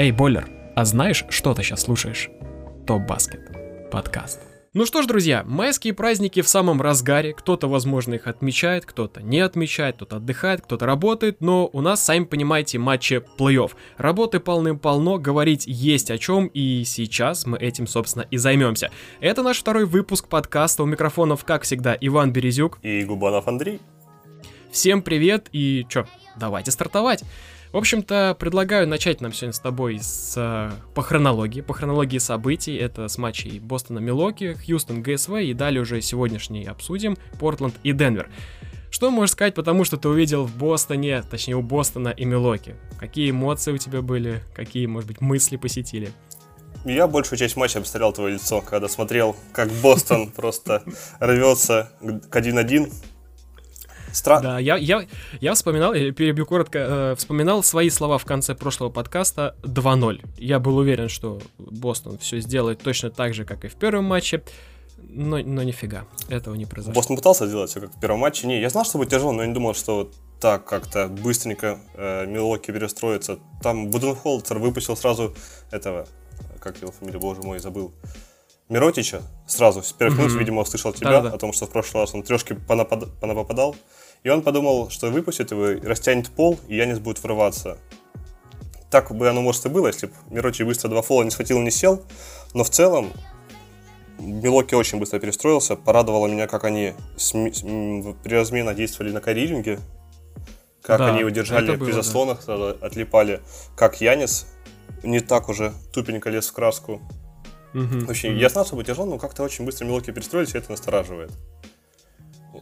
Эй, Бойлер, а знаешь, что ты сейчас слушаешь? Топ Баскет. Подкаст. Ну что ж, друзья, майские праздники в самом разгаре. Кто-то, возможно, их отмечает, кто-то не отмечает, кто-то отдыхает, кто-то работает, но у нас, сами понимаете, матчи плей-офф. Работы полным-полно, говорить есть о чем, и сейчас мы этим, собственно, и займемся. Это наш второй выпуск подкаста. У микрофонов, как всегда, Иван Березюк. И Губанов Андрей. Всем привет, и чё, давайте стартовать. В общем-то, предлагаю начать нам сегодня с тобой с, э, по хронологии, по хронологии событий. Это с матчей Бостона Милоки, Хьюстон ГСВ и далее уже сегодняшний обсудим Портленд и Денвер. Что можешь сказать, потому что ты увидел в Бостоне, точнее у Бостона и Милоки? Какие эмоции у тебя были? Какие, может быть, мысли посетили? Я большую часть матча обстрелял твое лицо, когда смотрел, как Бостон просто рвется к 1-1, Стра... Да, я, я, я вспоминал, я перебью коротко, э, вспоминал свои слова в конце прошлого подкаста 2-0. Я был уверен, что Бостон все сделает точно так же, как и в первом матче, но, но нифига, этого не произошло. Бостон пытался сделать все как в первом матче. Не, я знал, что будет тяжело, но я не думал, что вот так как-то быстренько э, Милоки перестроится. Там Буденхолцер выпустил сразу этого, как его фамилия, боже мой, забыл. Миротича сразу, с первых минут, mm-hmm. видимо, услышал тебя Да-да-да. о том, что в прошлый раз он трешки понапад... понападал. И он подумал, что выпустит его, растянет пол, и Янис будет врываться. Так бы оно, может, и было, если бы Мирочи быстро два фола не схватил, не сел. Но в целом Милоки очень быстро перестроился. Порадовало меня, как они при разменах действовали на карьеринге. Как да, они удержали при заслонах, да. отлипали. Как Янис не так уже тупенько лез в краску. Угу, Вообще, угу. я знал, что будет тяжело, но как-то очень быстро Милоки перестроились, и это настораживает.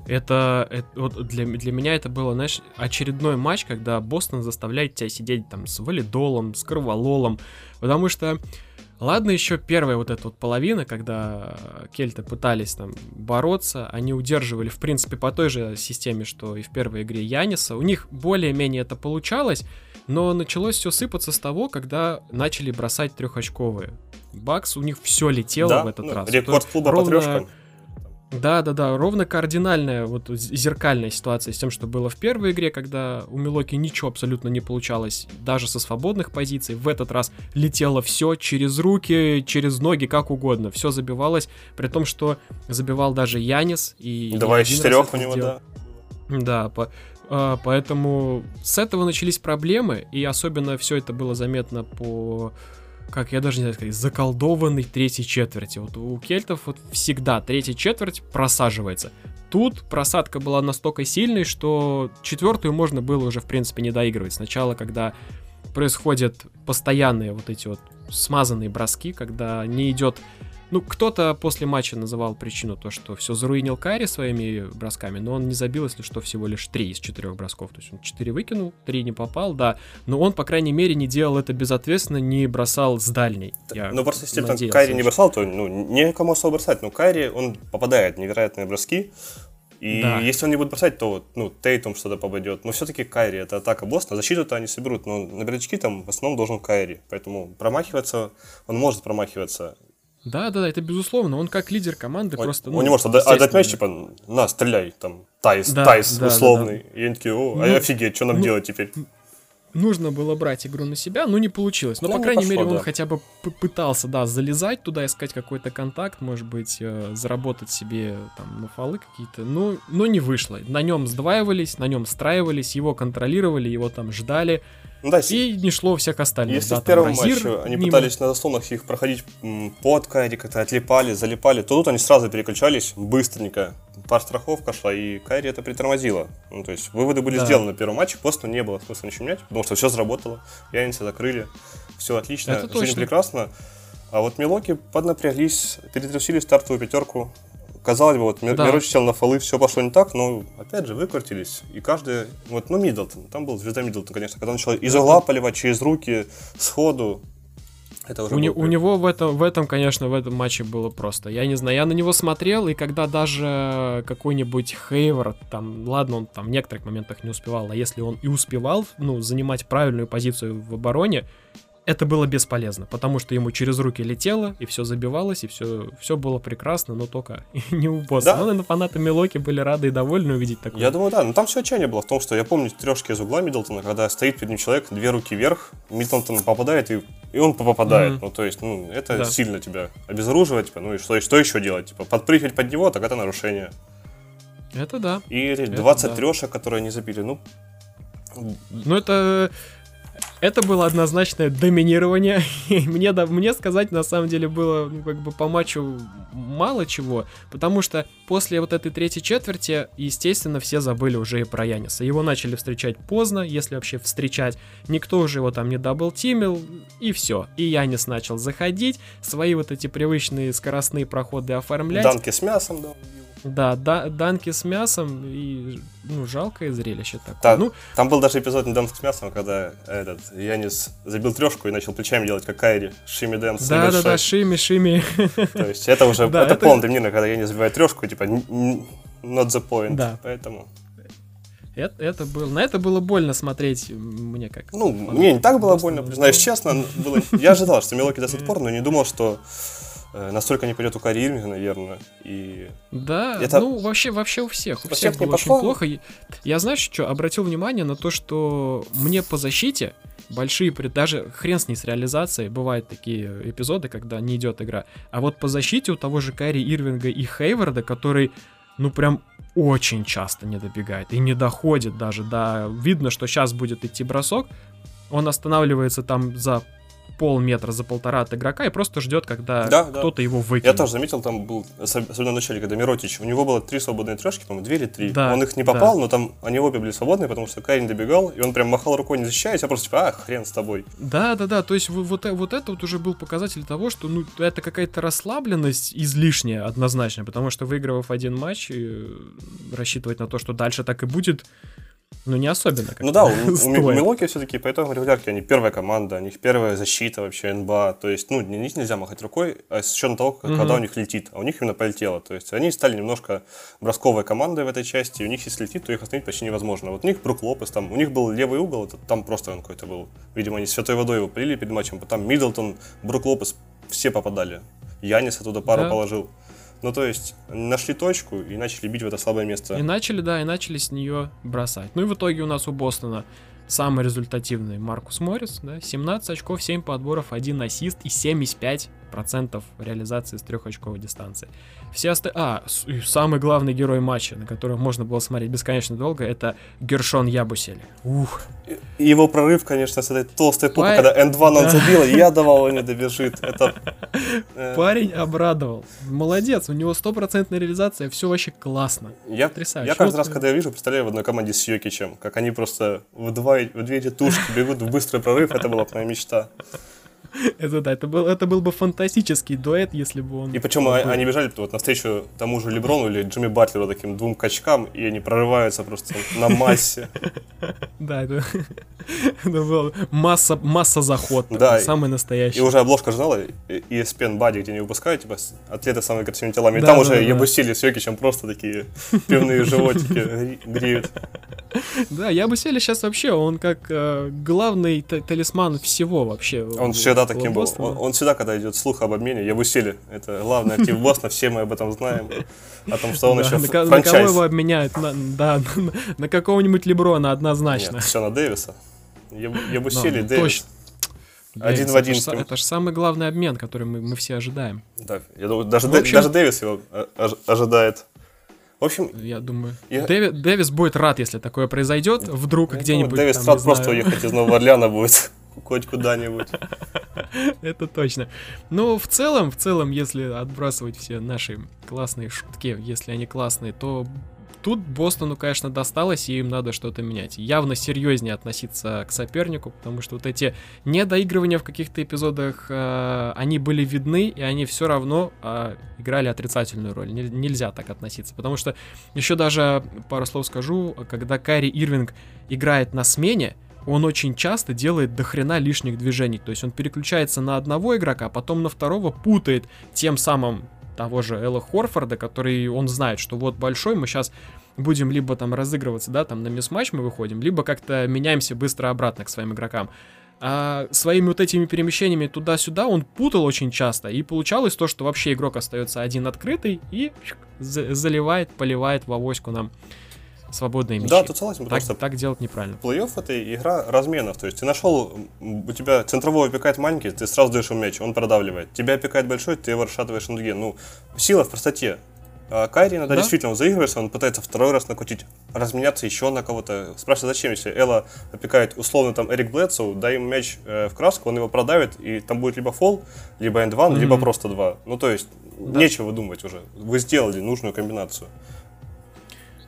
Это, это вот для, для меня это было, знаешь, очередной матч, когда Бостон заставляет тебя сидеть там с валидолом, с кровололом, потому что Ладно, еще первая вот эта вот половина, когда кельты пытались там бороться, они удерживали, в принципе, по той же системе, что и в первой игре Яниса. У них более-менее это получалось, но началось все сыпаться с того, когда начали бросать трехочковые. Бакс, у них все летело да? в этот ну, раз. Рекорд клуба ровно... по трешкам. Да, да, да, ровно кардинальная, вот зеркальная ситуация с тем, что было в первой игре, когда у Милоки ничего абсолютно не получалось, даже со свободных позиций. В этот раз летело все через руки, через ноги, как угодно. Все забивалось, при том, что забивал даже Янис. И Давай четырех у него, да. Да, по, а, поэтому с этого начались проблемы, и особенно все это было заметно по как я даже не знаю сказать, заколдованный третьей четверти. Вот у кельтов вот всегда третья четверть просаживается. Тут просадка была настолько сильной, что четвертую можно было уже, в принципе, не доигрывать. Сначала, когда происходят постоянные вот эти вот смазанные броски, когда не идет ну, кто-то после матча называл причину то, что все заруинил Карри своими бросками, но он не забил, если что, всего лишь 3 из 4 бросков. То есть он 4 выкинул, 3 не попал, да. Но он, по крайней мере, не делал это безответственно, не бросал с дальней. Я ну, просто если там Кайри не бросал, то ну, некому особо бросать. Но Кайри, он попадает невероятные броски. И да. если он не будет бросать, то ну, Тейтум что-то попадет. Но все-таки Кайри это атака Бостона. Защиту-то они соберут, но на там в основном должен Кайри. Поэтому промахиваться, он может промахиваться. Да, да, да, это безусловно. Он как лидер команды он, просто. Ну, он не может отдать мяч, типа, на, стреляй, там, Тайс, да, Тайс да, условный. Да, да. И они такие, о, а ну, офигеть, что нам ну, делать теперь? Нужно было брать игру на себя, но не получилось. Но, ну, по крайней пошло, мере, он да. хотя бы пытался, да, залезать туда, искать какой-то контакт, может быть, э, заработать себе там на фолы какие-то. Но, но не вышло. На нем сдваивались, на нем страивались, его контролировали, его там ждали. Ну, да, и не шло всех остальных. Если да, в первом матче они мимо. пытались на заслонах их проходить под Кайри, как-то отлипали, залипали, то тут они сразу переключались быстренько. Пар страховка шла, и Кайри это притормозило. Ну, то есть выводы были да. сделаны на первом матче, просто не было смысла ничего менять, потому что все заработало, Янинцы закрыли, все отлично, это жизнь точно. прекрасно. А вот Милоки поднапряглись, перетрусили стартовую пятерку, Казалось бы, вот да. Мироч сел на фолы, все пошло не так, но опять же выкрутились. И каждый, вот, ну, Миддлтон, там был звезда Миддлтон, конечно, когда он начал из угла поливать через руки, сходу, это уже у, не, у него в этом, в этом, конечно, в этом матче было просто. Я не знаю, я на него смотрел, и когда даже какой-нибудь Хейвард, там, ладно, он там в некоторых моментах не успевал, а если он и успевал, ну, занимать правильную позицию в обороне, это было бесполезно, потому что ему через руки летело, и все забивалось, и все, все было прекрасно, но только не у босса. Да. Но, наверное, фанаты Милоки были рады и довольны увидеть такое. Я думаю, да. Но там все отчаяние было в том, что я помню трешки из угла Миддлтона, когда стоит перед ним человек, две руки вверх, Миддлтон попадает, и, и он попадает. Мгм. Ну, то есть, ну, это Да. сильно тебя обезоруживает, типа, ну и что, что еще делать? Типа, подпрыгивать под него, так это нарушение. Это да. И эти Это 20 да. трешек, которые они забили, ну, Ну, это... Это было однозначное доминирование. Мне, да, мне сказать, на самом деле, было, ну, как бы, по матчу мало чего. Потому что после вот этой третьей четверти, естественно, все забыли уже и про Яниса. Его начали встречать поздно, если вообще встречать. Никто уже его там не даблтимил, и все. И Янис начал заходить, свои вот эти привычные скоростные проходы оформлять. данки с мясом, да, убил. Да, да, данки с мясом, и, ну, жалкое зрелище такое. Да, Ну, Там был даже эпизод не данк с мясом, когда этот Янис забил трешку и начал плечами делать, как Кайри, Шими Дэнс да, да, да, шими, шими. То есть это уже, Да, это, это- полный доминирование, когда Янис забивает трешку, типа, not the point. Да. Поэтому, Это, это было, на это было больно смотреть мне как. ну, мне не так было больно, но- признаюсь честно. Было... Я ожидал, что Милоки даст отпор, но не думал, что настолько не пойдет у Кари Ирвинга, наверное. И Да, Это- ну вообще, вообще у всех. У У всех всех было очень плохо. Я знаешь, что, обратил внимание на то, что мне по защите большие, даже хрен с ней с реализацией, бывают такие эпизоды, когда не идет игра. А вот по защите у того же Кайри Ирвинга и Хейварда, который, ну прям очень часто не добегает и не доходит даже до... Видно, что сейчас будет идти бросок, он останавливается там за полметра, за полтора от игрока и просто ждет, когда Да, да. кто-то его я выкинет. тоже заметил, там был, ос- особенно в начале, когда Миротич, у него было три свободные трешки, по-моему, две или три. Да, он их не да. попал, но там они обе были свободные, потому что Кари не добегал, и он прям махал рукой, не защищаясь, а просто типа, а, хрен с тобой. Да, да, да. То есть вот, вот, э- это вот уже был показатель того, что ну это какая-то расслабленность излишняя однозначно, потому что выигрывав один матч, и рассчитывать на то, что дальше так и будет, ну не особенно. Ну да, у, у Милоки все-таки по итогам регулярки они первая команда, у них первая защита вообще НБА. То есть, ну, них нельзя махать рукой, а с учетом того, как- Мгм. когда у них летит. А у них именно полетело. То есть они стали немножко бросковой командой в этой части, и у них если летит, то их остановить почти невозможно. Вот у них Брук Лопес, там, у них был левый угол, это, там просто он какой-то был. Видимо, они святой водой его полили перед матчем, потом Миддлтон, Брук Лопес, все попадали. Янис оттуда пару Да. положил. Ну, то есть, нашли точку и начали бить в это слабое место. И начали, да, и начали с нее бросать. Ну и в итоге у нас у Бостона самый результативный Маркус Моррис, да, 17 очков, 7 подборов, 1 ассист и 75% реализации с трехочковой дистанции. Все оста... А, самый главный герой матча, на которого можно было смотреть бесконечно долго, это Гершон Ябусели. Ух, его прорыв, конечно, с этой толстой Пай- когда N2 он Да. забил, и я давал, он не добежит. Это... э, парень обрадовал. Молодец, у него стопроцентная реализация, все вообще классно. Я, Потрясающе. я каждый раз, когда я вижу, представляю в одной команде с Йокичем, как они просто в, два, в две эти тушки бегут в быстрый прорыв, это была бы моя мечта. Это да, это был, это был бы фантастический дуэт, если бы он... И причем был. они бежали вот навстречу тому же Леброну или Джимми Батлеру, таким двум качкам, и они прорываются просто на массе. Да, это, это была масса, масса заход. Да, самый И настоящий. уже обложка журнала и- ESPN Body, где они выпускают, типа, атлеты с самыми красивыми телами. И там уже. Ебусили с Йокичем просто такие пивные животики гре- греют. Да, я бы сели сейчас вообще, он как э, главный талисман всего вообще. Он у- всегда таким был. Он, он всегда, когда идет слух об обмене, Ебусили, это главный актив Бостона, все мы об этом знаем. О том, что он еще на, ф- ко- на кого франчайз. его обменяют? Да, на, какого-нибудь Леброна однозначно. Все на Дэвиса. Ебусили, Ну, Дэвис. точно. Один Дэвис, в один Это, же самый главный обмен, который мы, все ожидаем. Да, я думаю, даже, Дэвис его э, ож- ожидает. В общем, Я думаю. Я- Дэви- Дэвис будет рад, если такое произойдет. Вдруг я где-нибудь. Дэвис там, рад просто знаю. уехать из Нового Орлеана будет. Хоть куда-нибудь. Это точно. Ну, в целом, в целом, если отбрасывать все наши классные шутки, если они классные, то тут Бостону, конечно, досталось, и им надо что-то менять. Явно серьезнее относиться к сопернику, потому что вот эти недоигрывания в каких-то эпизодах, э, они были видны, и они все равно э, играли отрицательную роль. Нель- нельзя так относиться, потому что еще даже пару слов скажу, когда Кайри Ирвинг играет на смене, он очень часто делает дохрена лишних движений. То есть он переключается на одного игрока, а потом на второго путает тем самым того же Элла Хорфорда, который он знает, что вот большой, мы сейчас будем либо там разыгрываться, да, там на мисс-матч мы выходим, либо как-то меняемся быстро обратно к своим игрокам. а своими вот этими перемещениями туда-сюда он путал очень часто. И получалось то, что вообще игрок остается один открытый и заливает, поливает в авоську нам свободные мячи. Да, тут согласен, потому так, что так делать неправильно. Плей-офф это игра разменов. То есть ты нашел, у тебя центрового опекает маленький, ты сразу даешь ему мяч, он продавливает. Тебя опекает большой, ты его расшатываешь на дуге. Ну, сила в простоте. А Кайри иногда да? действительно он заигрывается, он пытается второй раз накрутить, разменяться еще на кого-то. Спрашивает, зачем, если Элла опекает условно там Эрик Блэдсоу, дай ему мяч э, в краску, он его продавит, и там будет либо фол, либо энд mm-hmm. либо просто два. Ну, то есть, да. нечего думать уже. Вы сделали нужную комбинацию.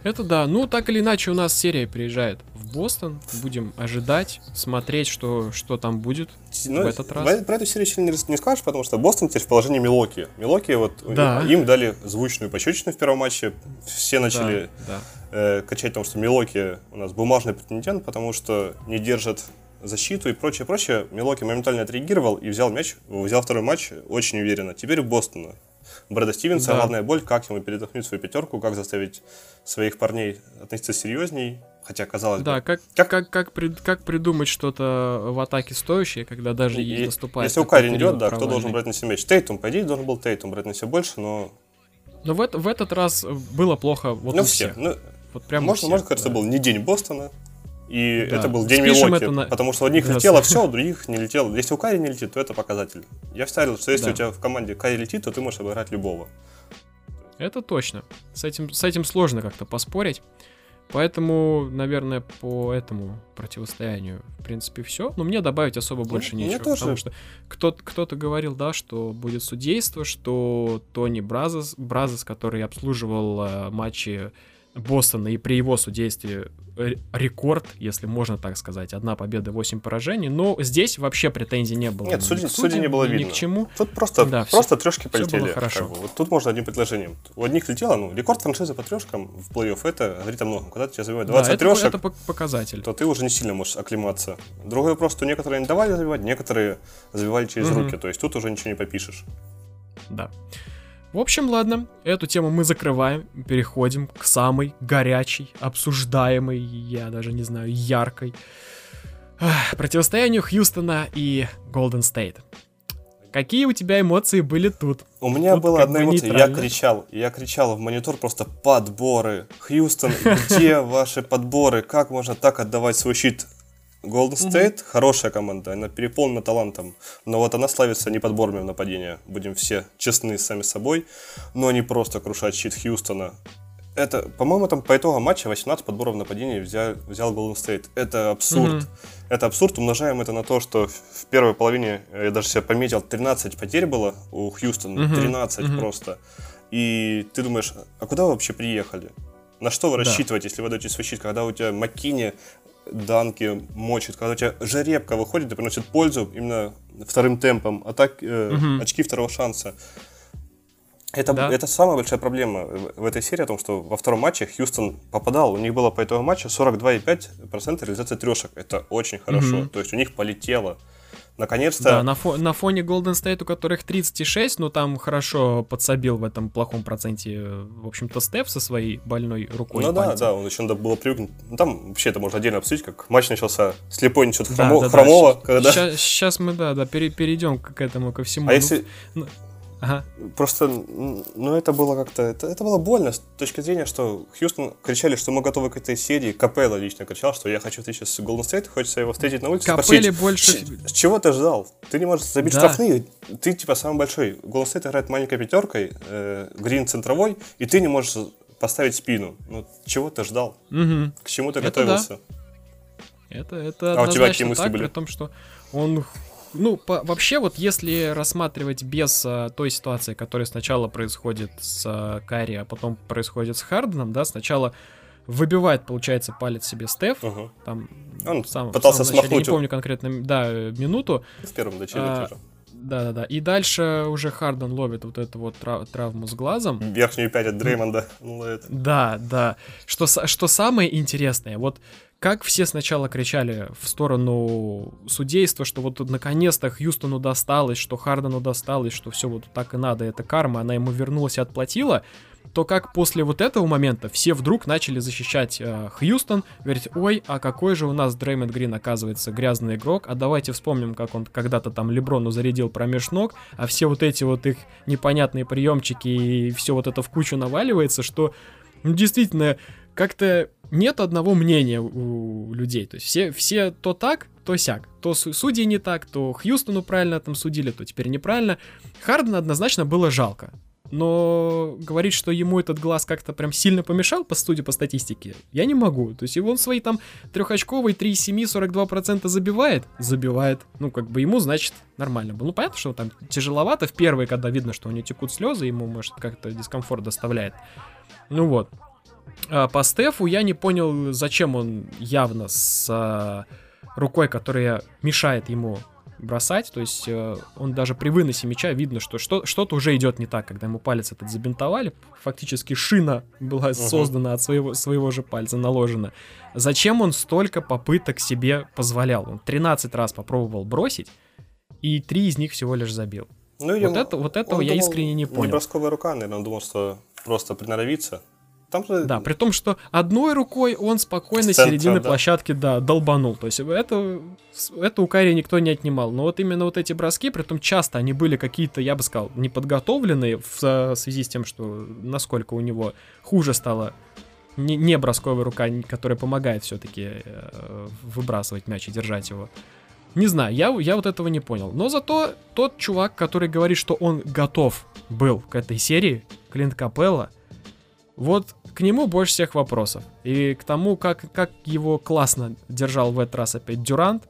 Это да. Ну, так или иначе, у нас серия приезжает в Бостон. Будем ожидать, смотреть, что, что там будет ну, в этот раз. Про эту серию сильно не, скажешь, потому что Бостон теперь в положении Милоки. Милоки, вот да. им дали звучную пощечину в первом матче. Все начали да, да. Э, кричать о том, что Милоки у нас бумажный претендент, потому что не держит защиту и прочее, прочее. Милоки моментально отреагировал и взял мяч, взял второй матч очень уверенно. Теперь у Бостона. Брэда Стивенса, да. главная боль, как ему передохнуть свою пятерку, как заставить своих парней относиться серьезней, хотя казалось да, бы. как, как, как, как, при, как придумать что-то в атаке стоящее, когда даже и, наступает. Если у Карри идет, да, кто должен брать на себя мяч? Тейтум, по идее, должен был Тейтум брать на себя больше, но... Но в, в этот раз было плохо вот ну, у всех. Ну, вот прям можно, всех, можно, кажется, да. был не день Бостона, и да. это был день Милоки, на... потому что у одних да. летело все, у других не летело. Если у Кари не летит, то это показатель. Я вставил, что если да. у тебя в команде Кари летит, то ты можешь обыграть любого. Это точно. С этим, с этим сложно как-то поспорить. Поэтому, наверное, по этому противостоянию, в принципе, все. Но мне добавить особо ну, больше нечего. Тоже. Потому что кто- кто-то говорил, да, что будет судейство, что Тони Бразос, Бразос который обслуживал э, матчи Бостона и при его судействе рекорд, если можно так сказать. Одна победа, 8 поражений. Но здесь вообще претензий не было. Нет, судей, судей не было видно. Ни к чему. Тут просто, да, просто все, трешки полетели. Все хорошо. Как бы. Вот тут можно одним предложением. У одних летело, ну, рекорд франшизы по трешкам в плей-офф, это говорит о многом. Когда тебя забивают 20 да, это, трешек, это показатель. то ты уже не сильно можешь оклематься. Другой вопрос, что некоторые не давали забивать, некоторые забивали через угу. руки. То есть тут уже ничего не попишешь. Да. В общем, ладно, эту тему мы закрываем, переходим к самой горячей, обсуждаемой, я даже не знаю, яркой противостоянию Хьюстона и Голден Стейт. Какие у тебя эмоции были тут? У меня тут была одна эмоция, я кричал, я кричал в монитор просто подборы. Хьюстон, где ваши подборы? Как можно так отдавать свой щит Golden State mm-hmm. хорошая команда, она переполнена талантом, но вот она славится не подборами в нападение, будем все честны сами собой, но они просто крушат щит Хьюстона. Это, по-моему, там по итогам матча 18 подборов нападения взял, взял Golden State. Это абсурд. Mm-hmm. Это абсурд. Умножаем это на то, что в первой половине, я даже себе пометил, 13 потерь было у Хьюстона. Mm-hmm. 13 mm-hmm. просто. И ты думаешь, а куда вы вообще приехали? На что вы да. рассчитываете, если вы даете свой щит, когда у тебя Маккини данки мочит, когда у тебя жеребка выходит и приносит пользу именно вторым темпом, атак, э, угу. очки второго шанса. Это, да. это самая большая проблема в этой серии, о том, что во втором матче Хьюстон попадал, у них было по итогу матча 42,5% реализации трешек. Это очень хорошо. Угу. То есть у них полетело. Наконец-то... Да, на, фо- на фоне Golden State, у которых 36, но там хорошо подсобил в этом плохом проценте, в общем-то, Стеф со своей больной рукой. Ну да, да, он еще надо было привыкнуть. Ну, там вообще это можно отдельно обсудить, как матч начался слепой, ничего да, хромо- да, хромого. Да. Когда... Сейчас, сейчас мы, да, да, перейдем к этому, ко всему. А ну, если... Ага. Просто, ну, это было как-то, это, это было больно с точки зрения, что Хьюстон кричали, что мы готовы к этой серии. Капелла лично кричал, что я хочу встречи с Голден Стейт, хочется его встретить на улице, Капелле спросить, больше... с чего ты ждал? Ты не можешь забить да. штрафные, ты типа самый большой. Голден Стейт играет маленькой пятеркой, э, Грин центровой, и ты не можешь поставить спину. Ну, чего ты ждал? Угу. К чему ты это готовился? Да. Это, это а у тебя какие мысли так, были? При том, что он ну, по, вообще, вот если рассматривать без а, той ситуации, которая сначала происходит с а, Карри, а потом происходит с Харденом, да, сначала выбивает, получается, палец себе Стеф. Угу. Там Он сам, пытался самом начале, не помню конкретно, да, минуту. В первом начале а, тоже. Да, да, да. И дальше уже Харден ловит вот эту вот трав- травму с глазом. Верхнюю пять от Дреймонда ловит. Да, да. Что, что самое интересное, вот как все сначала кричали в сторону судейства, что вот наконец-то Хьюстону досталось, что Хардену досталось, что все вот так и надо, это карма, она ему вернулась и отплатила. то как после вот этого момента все вдруг начали защищать э, Хьюстон, говорить, ой, а какой же у нас Дреймонд Грин оказывается грязный игрок, а давайте вспомним, как он когда-то там Леброну зарядил промеж ног, а все вот эти вот их непонятные приемчики и все вот это в кучу наваливается, что ну, действительно как-то нет одного мнения у людей. То есть все, все то так, то сяк. То судьи не так, то Хьюстону правильно там судили, то теперь неправильно. Хардена однозначно было жалко. Но говорить, что ему этот глаз как-то прям сильно помешал, по студии, по статистике, я не могу. То есть он свои там трехочковые 3,7, 42% забивает, забивает. Ну, как бы ему, значит, нормально было. Ну, понятно, что там тяжеловато в первые, когда видно, что у него текут слезы, ему, может, как-то дискомфорт доставляет. Ну вот. А по Стефу я не понял, зачем он явно с а, рукой, которая мешает ему бросать, то есть э, он даже при выносе мяча видно, что, что что-то уже идет не так, когда ему палец этот забинтовали, фактически шина была uh-huh. создана от своего, своего же пальца, наложена. Зачем он столько попыток себе позволял? Он 13 раз попробовал бросить, и три из них всего лишь забил. Ну, вот, ему, это, вот этого я думал, искренне не понял. Не бросковая рука, наверное, он думал, что просто приноровиться, там же... Да, при том, что одной рукой он спокойно с середины да. площадки, да, долбанул. То есть это, это у Карри никто не отнимал. Но вот именно вот эти броски, при том часто они были какие-то, я бы сказал, неподготовленные в связи с тем, что насколько у него хуже стало не, не бросковая рука, которая помогает все-таки э, выбрасывать мяч и держать его. Не знаю, я, я вот этого не понял. Но зато тот чувак, который говорит, что он готов был к этой серии, Клинт Капелла, вот к нему больше всех вопросов. И к тому, как, как его классно держал в этот раз опять Дюрант,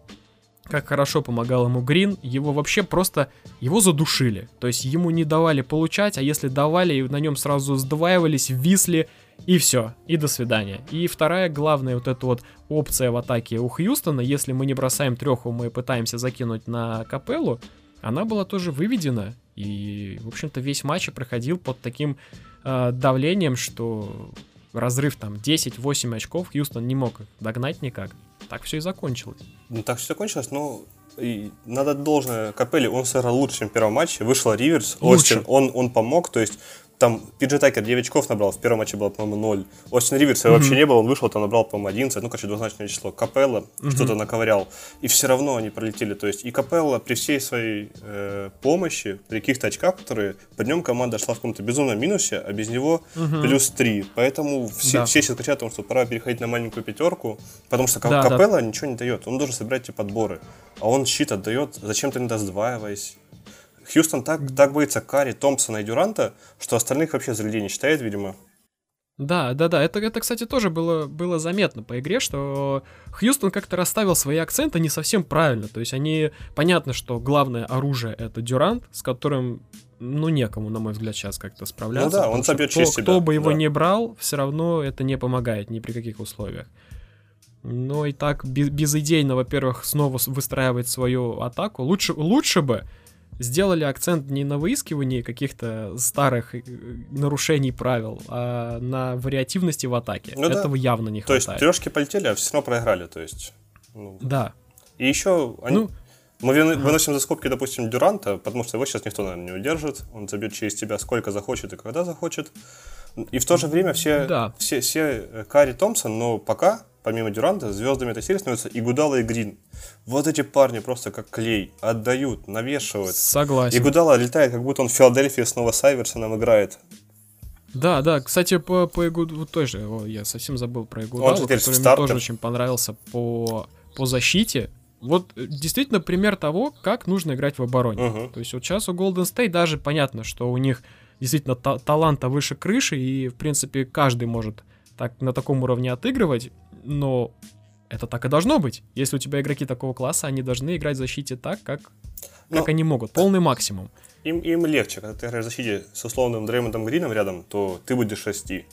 как хорошо помогал ему Грин, его вообще просто, его задушили. То есть ему не давали получать, а если давали, на нем сразу сдваивались, висли, и все, и до свидания. И вторая главная вот эта вот опция в атаке у Хьюстона, если мы не бросаем треху, мы пытаемся закинуть на капеллу, она была тоже выведена. И, в общем-то, весь матч проходил под таким э, давлением, что разрыв там 10-8 очков Хьюстон не мог догнать никак. Так все и закончилось. Ну, так все закончилось, но и надо должное Капелли, он сыграл лучше, чем в первом матче. Вышла Риверс, Остин, он, он помог, то есть там Пиджи Такер 9 очков набрал, в первом матче было, по-моему, 0. Остин Риверса mm-hmm. вообще не было, он вышел, там набрал, по-моему, 11, ну, короче, двузначное число. Капелла mm-hmm. что-то наковырял, и все равно они пролетели. То есть и Капелла при всей своей э, помощи, при каких-то очках, которые по нем команда шла в каком-то безумном минусе, а без него mm-hmm. плюс 3. Поэтому все, да. все сейчас кричат о том, что пора переходить на маленькую пятерку, потому что да, Капелла да. ничего не дает, он должен собирать эти подборы. А он щит отдает, зачем ты не сдваиваясь. Хьюстон так, так боится Карри, Томпсона и Дюранта, что остальных вообще за людей не считает, видимо. Да, да, да. Это, это кстати, тоже было, было заметно по игре, что Хьюстон как-то расставил свои акценты не совсем правильно. То есть они. Понятно, что главное оружие это Дюрант, с которым ну, некому, на мой взгляд, сейчас как-то справляться. Ну да, он забьет через себя. Кто бы его да. не брал, все равно это не помогает ни при каких условиях. Но и так без, безидейно, во-первых, снова выстраивать свою атаку. Лучше, лучше бы сделали акцент не на выискивании каких-то старых э, нарушений правил, а на вариативности в атаке. Ну, Этого да. явно не хватает. То есть трешки полетели, а все равно проиграли, то есть. Ну. Да. И еще они... ну, мы выносим за скобки, допустим, Дюранта, потому что его сейчас никто, наверное, не удержит. Он забьет через тебя сколько захочет и когда захочет. И в то же время все, да. все, все э, Карри Томпсон, но пока помимо Дюранта, звездами этой серии становятся и Гудала, и Грин. Вот эти парни просто как клей отдают, навешивают. Согласен. И Гудала летает, как будто он в Филадельфии снова с Айверсоном играет. Да, да, кстати, по, по Игуд... вот тоже, о, я совсем забыл про Игудалу, который мне тоже очень понравился по, по защите. Вот э, действительно пример того, как нужно играть в обороне. Uh-huh. То есть вот сейчас у Golden State даже понятно, что у них действительно та- таланта выше крыши, и, в принципе, каждый может так, на таком уровне отыгрывать но это так и должно быть. Если у тебя игроки такого класса, они должны играть в защите так, как, как но они могут. Полный максимум. Им, им легче, когда ты играешь в защите с условным Дреймондом Грином рядом, то ты будешь расти.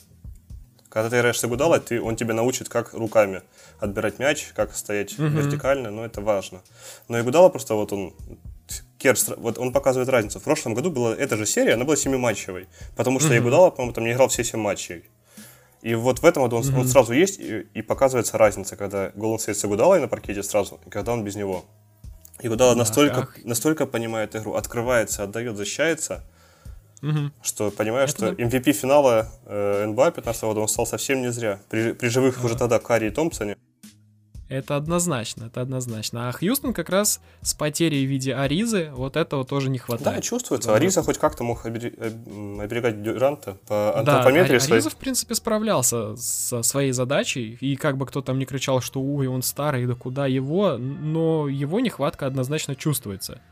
Когда ты играешь с Игудалой, ты, он тебя научит, как руками отбирать мяч, как стоять mm-hmm. вертикально, но это важно. Но Игудала просто вот он Керст, вот он показывает разницу. В прошлом году была эта же серия, она была семиматчевой, потому что mm-hmm. Игудала, по-моему, там не играл все семь матчей. И вот в этом году он, mm-hmm. он сразу есть, и, и показывается разница, когда Golden State с Игудалой на паркете сразу, и когда он без него. Игудала настолько, настолько понимает игру, открывается, отдает, защищается. Мгм. Что понимаешь, Это что да. MVP финала э, НБА 15 года он стал совсем не зря. При, при живых уже Ага. тогда Карри и Томпсоне. Это однозначно, это однозначно. А Хьюстон как раз с потерей в виде Аризы вот этого тоже не Да, хватает. чувствуется. Да. Ариза хоть как-то мог э, оберегать Дюранта по Да, антропометрии Ари- своей. Ариза, в принципе, справлялся со своей задачей, и как бы кто там не кричал, что ой, он старый, да куда его, но его нехватка однозначно чувствуется.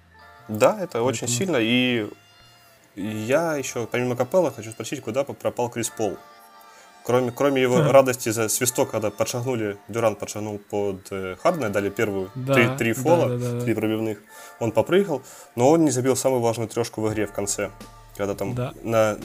Да, это очень Поэтому- сильно. И я еще, помимо Капелла, хочу спросить, куда пропал Крис Пол? Кроме, кроме его Хм. радости за свисток, когда подшагнули, Дюрант подшагнул под э, Хардена, дали первую, Да, три, три да, фола, да, да, да. три пробивных, он попрыгал, но он не забил самую важную трешку в игре в конце, когда там Да. на,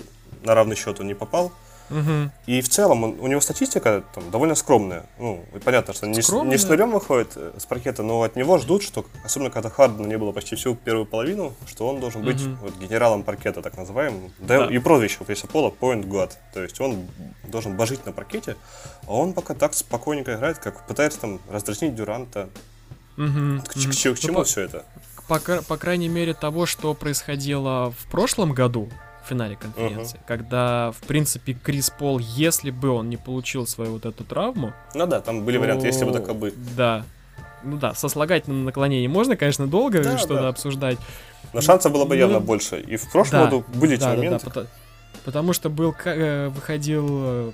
на равный счет он не попал. Мгм. И в целом он- у него статистика там довольно скромная. Ну, понятно, что не, с- Скромная. не с нулем выходит э, с паркета, но от него ждут, что, особенно когда Хардена не было почти всю первую половину, что он должен быть Мгм. вот, генералом паркета, так называемым. Да, Да. и прозвище у Криса Пола Point God. То есть он должен божить на паркете, а он пока так спокойненько играет, как пытается там раздразнить Дюранта. Мгм. К, Мгм. к чему- к Ну, чему по- все это? по, по крайней мере, того, что происходило в прошлом году финале конференции, когда, в принципе, Крис Пол, если бы он не получил свою вот эту травму, Ну да, там были варианты, если бы то- так бы. Да. Ну да, сослагательное наклонение можно, конечно, долго Да, что-то да. обсуждать. Но шансов было бы Ну, явно больше. И в прошлом Да, году были эти да, да, да, моменты. пото- потому что был, э, выходил э,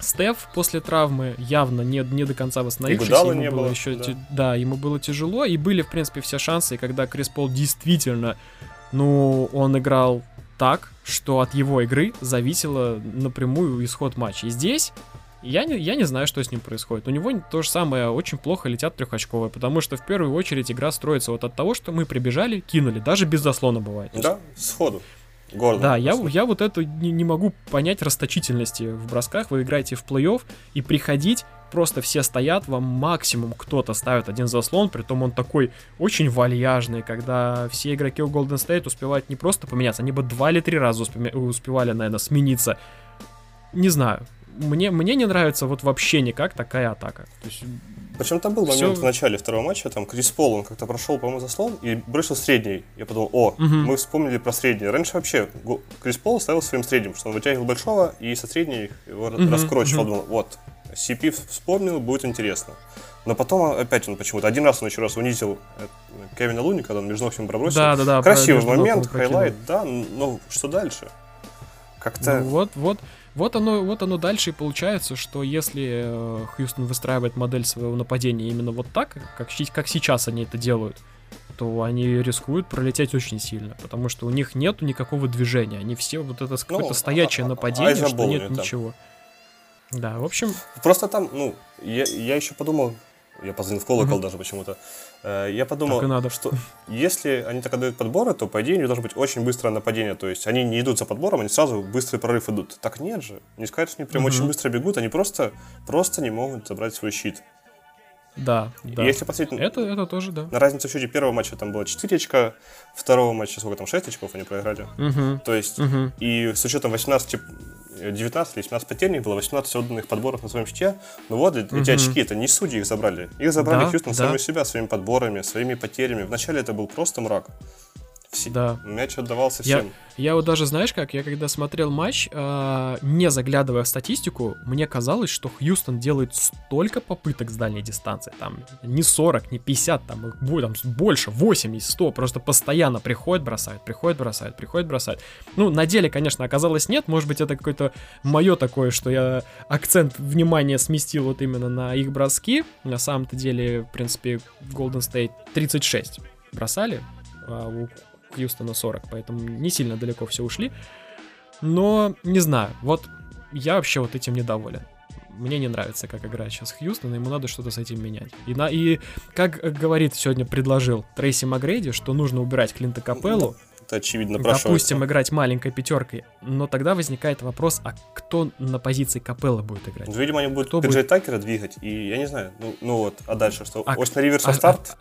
Стеф после травмы, явно не, не до конца восстановившийся. Ему не было было, еще, да. да, ему было тяжело, и были, в принципе, все шансы, и когда Крис Пол действительно, ну, он играл так, что от его игры зависело напрямую исход матча. И здесь я не, я не знаю, что с ним происходит. У него то же самое, очень плохо летят трехочковые, потому что в первую очередь игра строится вот от того, что мы прибежали, кинули, даже без заслона бывает. Да, сходу. Гордо. Да, я, я вот это не, не могу понять расточительности в бросках. Вы играете в плей-офф и приходить, просто все стоят, вам максимум кто-то ставит один заслон, притом он такой очень вальяжный, когда все игроки у Golden State успевают не просто поменяться, они бы два или три раза успе- успевали, наверное, смениться. Не знаю. Мне, мне не нравится вот вообще никак такая атака. То есть, Причем там был Всё- момент в начале второго матча, там Крис Пол, он как-то прошел, по-моему, заслон и бросил средний. Я подумал, о, Мгм. мы вспомнили про средний. Раньше вообще Крис Пол ставил своим средним, что он вытягивал большого и со средней его Мгм, раскручивал. мгм. Думал, вот, CP вспомнил, будет интересно. Но потом опять он почему-то один раз он еще раз унизил э, Кевина Луни, когда он между ног ему пробросил. да, да, да. Красивый момент, highlight, да, но что дальше? Как-то... Ну, вот, вот, вот оно, вот оно дальше и получается, что если э, Хьюстон выстраивает модель своего нападения именно вот так, как, как сейчас они это делают, то они рискуют пролететь очень сильно, потому что у них нету никакого движения, они все вот это Ну, какое-то стоячее а- а- нападение, что нет там. ничего. Да, в общем, Просто там, ну, я, я еще подумал, я позвонил в колокол Мгм. даже почему-то, э, я подумал, надо. что если они так отдают подборы, то, по идее, у них должно быть очень быстрое нападение, то есть они не идут за подбором, они сразу быстрый прорыв идут. Так нет же, не сказать, что они прям Мгм. очень быстро бегут, они просто, просто не могут забрать свой щит. да, да. Если посмотреть Это, это тоже, да. на разницу в счете первого матча, там было 4 очка, второго матча, сколько там, 6 очков они проиграли. Мгм, То есть мгм. и с учетом 18, э, 19 или 17 потерь, было 18 отданных подборов на своем счете. Ну вот, эти Мгм. очки, это не судьи их забрали. Их забрали Да, Хьюстон да. самой себя, своими подборами, своими потерями. Вначале это был просто мрак. Все- Да. Мяч отдавался Я- всем. Я вот даже, знаешь как, я когда смотрел матч, а, не заглядывая в статистику, мне казалось, что Хьюстон делает столько попыток с дальней дистанции. Там не 40, не 50, там там больше, 80, 100. Просто постоянно приходит, бросает, приходит, бросает, приходит, бросает. Ну, на деле, конечно, оказалось нет. Может быть, это какое-то мое такое, что я акцент внимания сместил вот именно на их броски. На самом-то деле, в принципе, Golden State 36 бросали, а у Хьюстона 40, поэтому не сильно далеко все ушли. Но, не знаю, вот я вообще вот этим недоволен. Мне не нравится, как играет сейчас Хьюстон, ему надо что-то с этим менять. И, на, и как говорит сегодня, предложил Трейси Магрейди, что нужно убирать Клинта Капеллу, Это очевидно напрашивается. допустим, играть маленькой пятеркой. Но тогда возникает вопрос, а кто на позиции Капеллы будет играть? Ну, видимо, они будут Кто будет? Такера двигать, и я не знаю, ну, ну вот, а дальше что? А- Остин Риверс а- старт?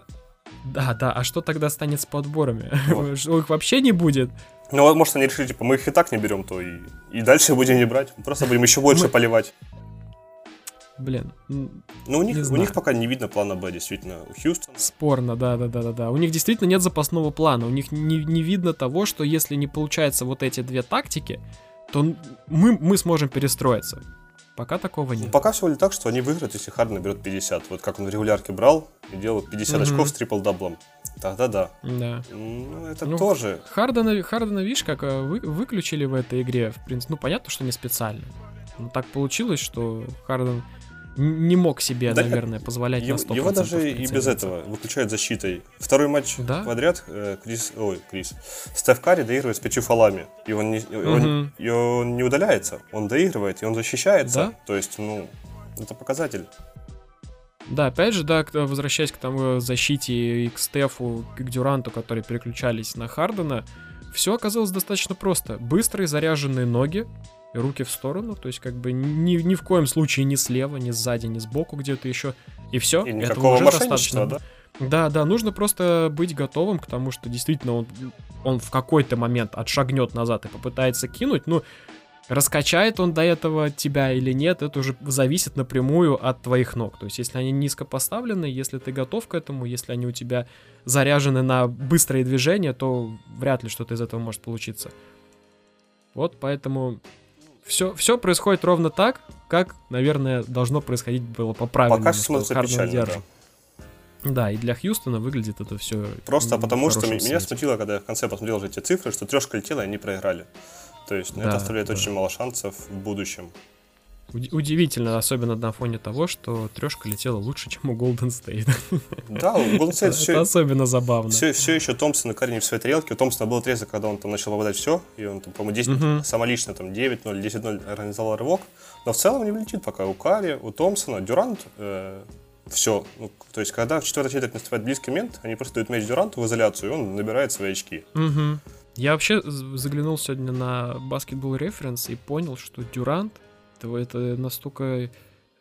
Да, да, а что тогда станет с подборами? Вот. Что, Их вообще не будет? Ну, вот, может, они решили, типа, мы их и так не берем, то и, и дальше будем не брать. Просто будем еще больше Мы- поливать. блин. Ну, у них, у них пока не видно плана Б, действительно. У Хьюстона... Спорно, да-да-да-да. У них действительно нет запасного плана. У них не, не видно того, что если не получается вот эти две тактики, то мы, мы сможем перестроиться. Пока такого нет. Пока всего лишь так, что они выиграют, если Харден наберет 50. Вот как он в регулярке брал и делал 50 mm-hmm. очков с трипл-даблом. Тогда да. Да. Ну, это ну, тоже. Хардена, Хардена, видишь, как э, вы, выключили в этой игре. В принципе, ну, понятно, что не специально. Ну, так получилось, что Харден не мог себе, да, наверное, позволять его, на 100% Его даже и без этого выключают защитой. Второй матч да? подряд э, Крис, ой, Крис, Стеф Карри доигрывает с пятью фолами. И он не, угу. он, и он не удаляется, он доигрывает, и он защищается. Да? То есть, ну, это показатель. Да, опять же, да, возвращаясь к тому защите и к Стефу, и к Дюранту, которые переключались на Хардена, все оказалось достаточно просто. Быстрые заряженные ноги, руки в сторону, то есть как бы ни, ни в коем случае ни слева, ни сзади, ни сбоку где-то еще. И все, и этого уже достаточно. Да? Да, да, нужно просто быть готовым к тому, что действительно он, он в какой-то момент отшагнет назад и попытается кинуть. Ну, раскачает он до этого тебя или нет, это уже зависит напрямую от твоих ног. То есть, если они низко поставлены, если ты готов к этому, если они у тебя заряжены на быстрые движения, то вряд ли что-то из этого может получиться. Вот поэтому все, все происходит ровно так, как, наверное, должно происходить было по правилам. Пока смотрится печально, да. Да, и для Хьюстона выглядит это все. Просто потому, что свете. меня смутило, когда я в конце посмотрел эти цифры, что трешка летела, и они проиграли. То есть ну, да, это оставляет да. очень мало шансов в будущем. Удивительно, особенно на фоне того, что трешка летела лучше, чем у Golden State. Да, у Golden State все... Это особенно забавно. Все, все еще Томпсон и Карри в своей тарелке. У Томпсона был отрезок, когда он там начал попадать все, и он, там, по-моему, 10, uh-huh. самолично там 9-0, 10-0 организовал рывок. Но в целом не влетит пока. У Карри, у Томпсона, Дюрант, э, все. Ну, то есть, когда в четвертой четверть наступает близкий момент, они просто дают мяч Дюранту в изоляцию, и он набирает свои очки. Угу. Я вообще заглянул сегодня на баскетбол референс и понял, что Дюрант это, это настолько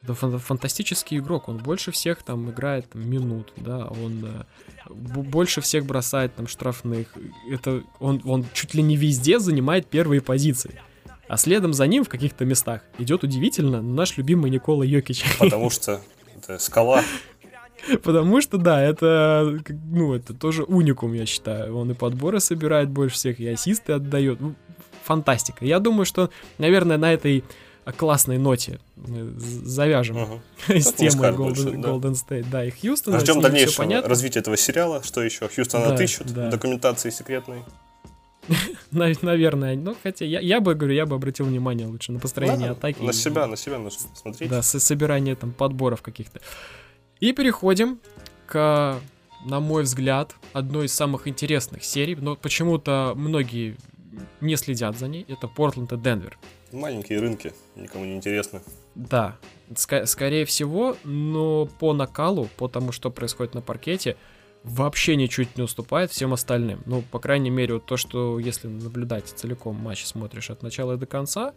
это фантастический игрок. Он больше всех там играет там, минут, да, он э, больше всех бросает там штрафных. Это он, он чуть ли не везде занимает первые позиции. А следом за ним в каких-то местах идет удивительно наш любимый Никола Йокич. Потому что это скала. Потому что, да, это, ну, это тоже уникум, я считаю. Он и подборы собирает больше всех, и ассисты отдает. Ну, фантастика. Я думаю, что, наверное, на этой классной ноте завяжем угу. с темой Golden, больше, да. Golden State. Да, и Хьюстон. Ждем дальнейшего развития этого сериала. Что еще? Хьюстон да, отыщут, да. документации секретной. Наверное, ну хотя я, я бы говорю, я бы обратил внимание лучше на построение да, атаки. На себя, на себя нужно смотреть. Да, с собирание там подборов каких-то. И переходим к, на мой взгляд, одной из самых интересных серий, но почему-то многие не следят за ней. Это Портленд и Денвер. Маленькие рынки, никому не интересны. Да, ск- скорее всего, но по накалу, по тому, что происходит на паркете, вообще ничуть не уступает всем остальным. Ну, по крайней мере, вот то, что если наблюдать целиком матч смотришь от начала до конца,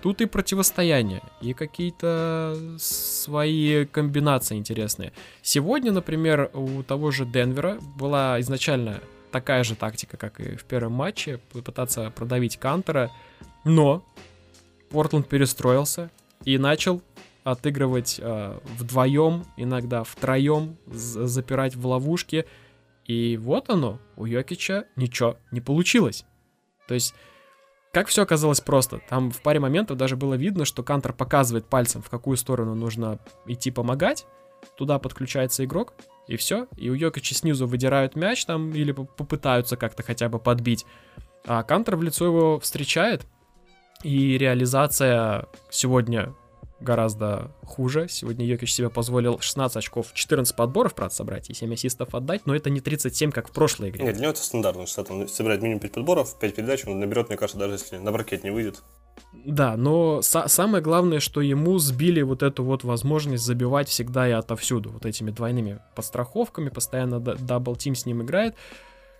тут и противостояние, и какие-то свои комбинации интересные. Сегодня, например, у того же Денвера была изначально такая же тактика, как и в первом матче, попытаться продавить Кантера, но Портленд перестроился и начал отыгрывать э, вдвоем, иногда втроем, запирать в ловушки. И вот оно, у Йокича ничего не получилось. То есть, как все оказалось просто. Там в паре моментов даже было видно, что Кантер показывает пальцем, в какую сторону нужно идти помогать. Туда подключается игрок, и все. И у Йокича снизу выдирают мяч там, или попытаются как-то хотя бы подбить. А Кантер в лицо его встречает, и реализация сегодня гораздо хуже. Сегодня Йокич себе позволил 16 очков, 14 подборов, правда, собрать и 7 ассистов отдать, но это не 37, как в прошлой игре. Нет, для него это стандартно, что он собирает минимум 5 подборов, 5 передач, он наберет, мне кажется, даже если на паркет не выйдет. Да, но са- самое главное, что ему сбили вот эту вот возможность забивать всегда и отовсюду, вот этими двойными подстраховками, постоянно double team с ним играет.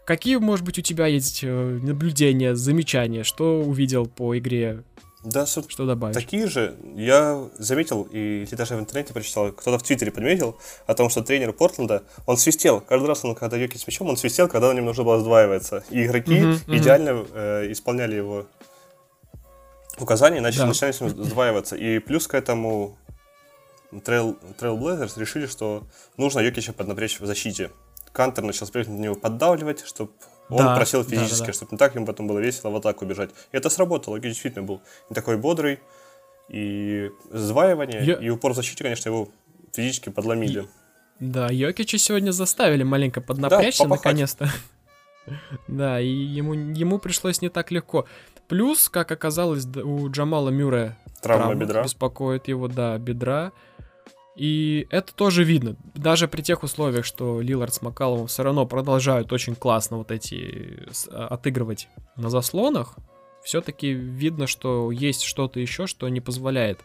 Какие, может быть, у тебя есть э, наблюдения, замечания, что увидел по игре да, что добавить? Такие же. Я заметил, и ты даже в интернете прочитал, кто-то в Твиттере подметил о том, что тренер Портленда, он свистел. Каждый раз, он, когда Йокич с мячом, он свистел, когда на нем нужно было сдваиваться. И игроки uh-huh, идеально uh-huh. Э, исполняли его указания, иначе да. начинали с ним сдваиваться. И плюс к этому Трейл Блейзерс решили, что нужно Йокича поднапрячь в защите. Кантер начал спрятать на него поддавливать, чтобы он Да, просил да, физически, да, да. чтобы не так ему потом было весело в атаку бежать. И это сработало. Йокич действительно был не такой бодрый. И зваивание, Я- и упор в защите, конечно, его физически подломили. Да, Йокича сегодня заставили маленько поднапрячься, попахать. наконец-то. Да, и ему, ему пришлось не так легко. Плюс, как оказалось, у Джамала Мюррея Травма бедра. беспокоит его, да, бедра. И это тоже видно. Даже при тех условиях, что Лилард с Макаловым все равно продолжают очень классно вот эти а, отыгрывать на заслонах, все-таки видно, что есть что-то еще, что не позволяет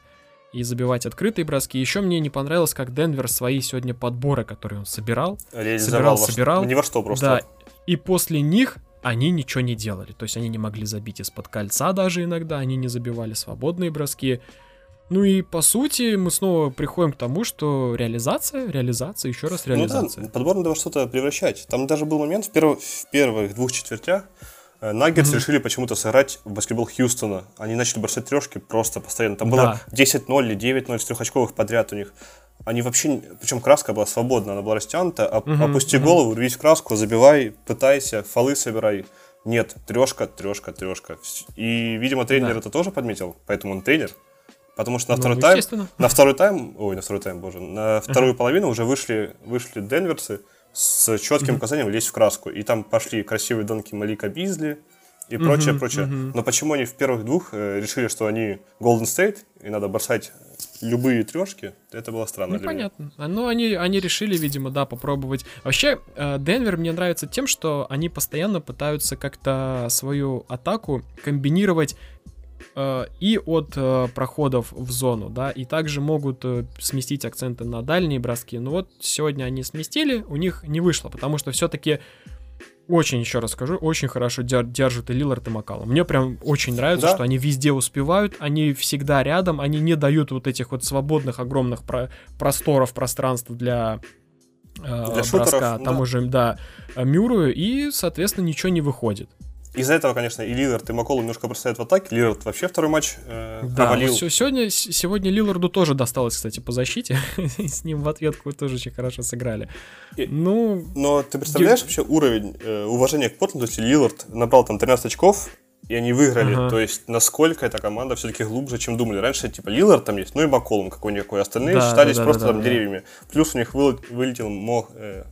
и забивать открытые броски. Еще мне не понравилось, как Денвер свои сегодня подборы, которые он собирал, Реализовал собирал, во что- собирал. Ни во что просто. да, и после них они ничего не делали. То есть они не могли забить из-под кольца даже иногда, они не забивали свободные броски. Ну и по сути мы снова приходим к тому, что реализация, реализация, еще раз реализация. Ну да, подбор надо во что-то превращать. Там даже был момент в, перв- в первых двух четвертях, э, Наггетс решили почему-то сыграть в баскетбол Хьюстона. Они начали бросать трешки просто постоянно. Там было Да. 10-0 или 9-0 с трехочковых подряд у них. Они вообще, причем краска была свободна, она была растянута. Оп- Мгм, опусти мгм. голову, рвись в краску, забивай, пытайся, фолы собирай. Нет, трешка, трешка, трешка. И, видимо, тренер Да. это тоже подметил, поэтому он тренер. Потому что на Ну, второй тайм на второй тайм, ой, на второй тайм, боже, на вторую половину уже вышли, вышли денверцы с четким указанием лезть в краску. И там пошли красивые донки Малика Бизли и прочее, Мгм, прочее. мгм. Но почему они в первых двух э, решили, что они Golden State, и надо бросать любые трешки, это было странно Ну, для меня. понятно. А, Ну, они, они решили, видимо, да, попробовать. Вообще, э, Денвер мне нравится тем, что они постоянно пытаются как-то свою атаку комбинировать и от э, проходов в зону, да, и также могут э, сместить акценты на дальние броски. Но вот сегодня они сместили, у них не вышло, потому что все-таки очень, еще раз скажу, очень хорошо дер- держат и Лилард, и Маккалум. Мне прям очень нравится, Да. что они везде успевают, они всегда рядом, они не дают вот этих вот свободных огромных про- просторов, пространства для, э, Для шутеров, броска да. тому же, да, э, Мюррею, и, соответственно, ничего не выходит. Из-за этого, конечно, и Лилард, и Макколу немножко бросают в атаке. Лилард вообще второй матч э, Да, провалил. вот сегодня, сегодня Лиларду тоже досталось, кстати, по защите, с ним в ответку тоже очень хорошо сыграли. И- Ну, Но ты представляешь вообще уровень э, уважения к Портленду, если Лилард набрал там 13 очков, и они выиграли. Ага. То есть, насколько эта команда все-таки глубже, чем думали. Раньше, типа, Лилард там есть, ну и Макколум какой-никакой. Остальные Да, считались да, да, просто да, там да. деревьями. Плюс у них вылет- вылетел Мо э,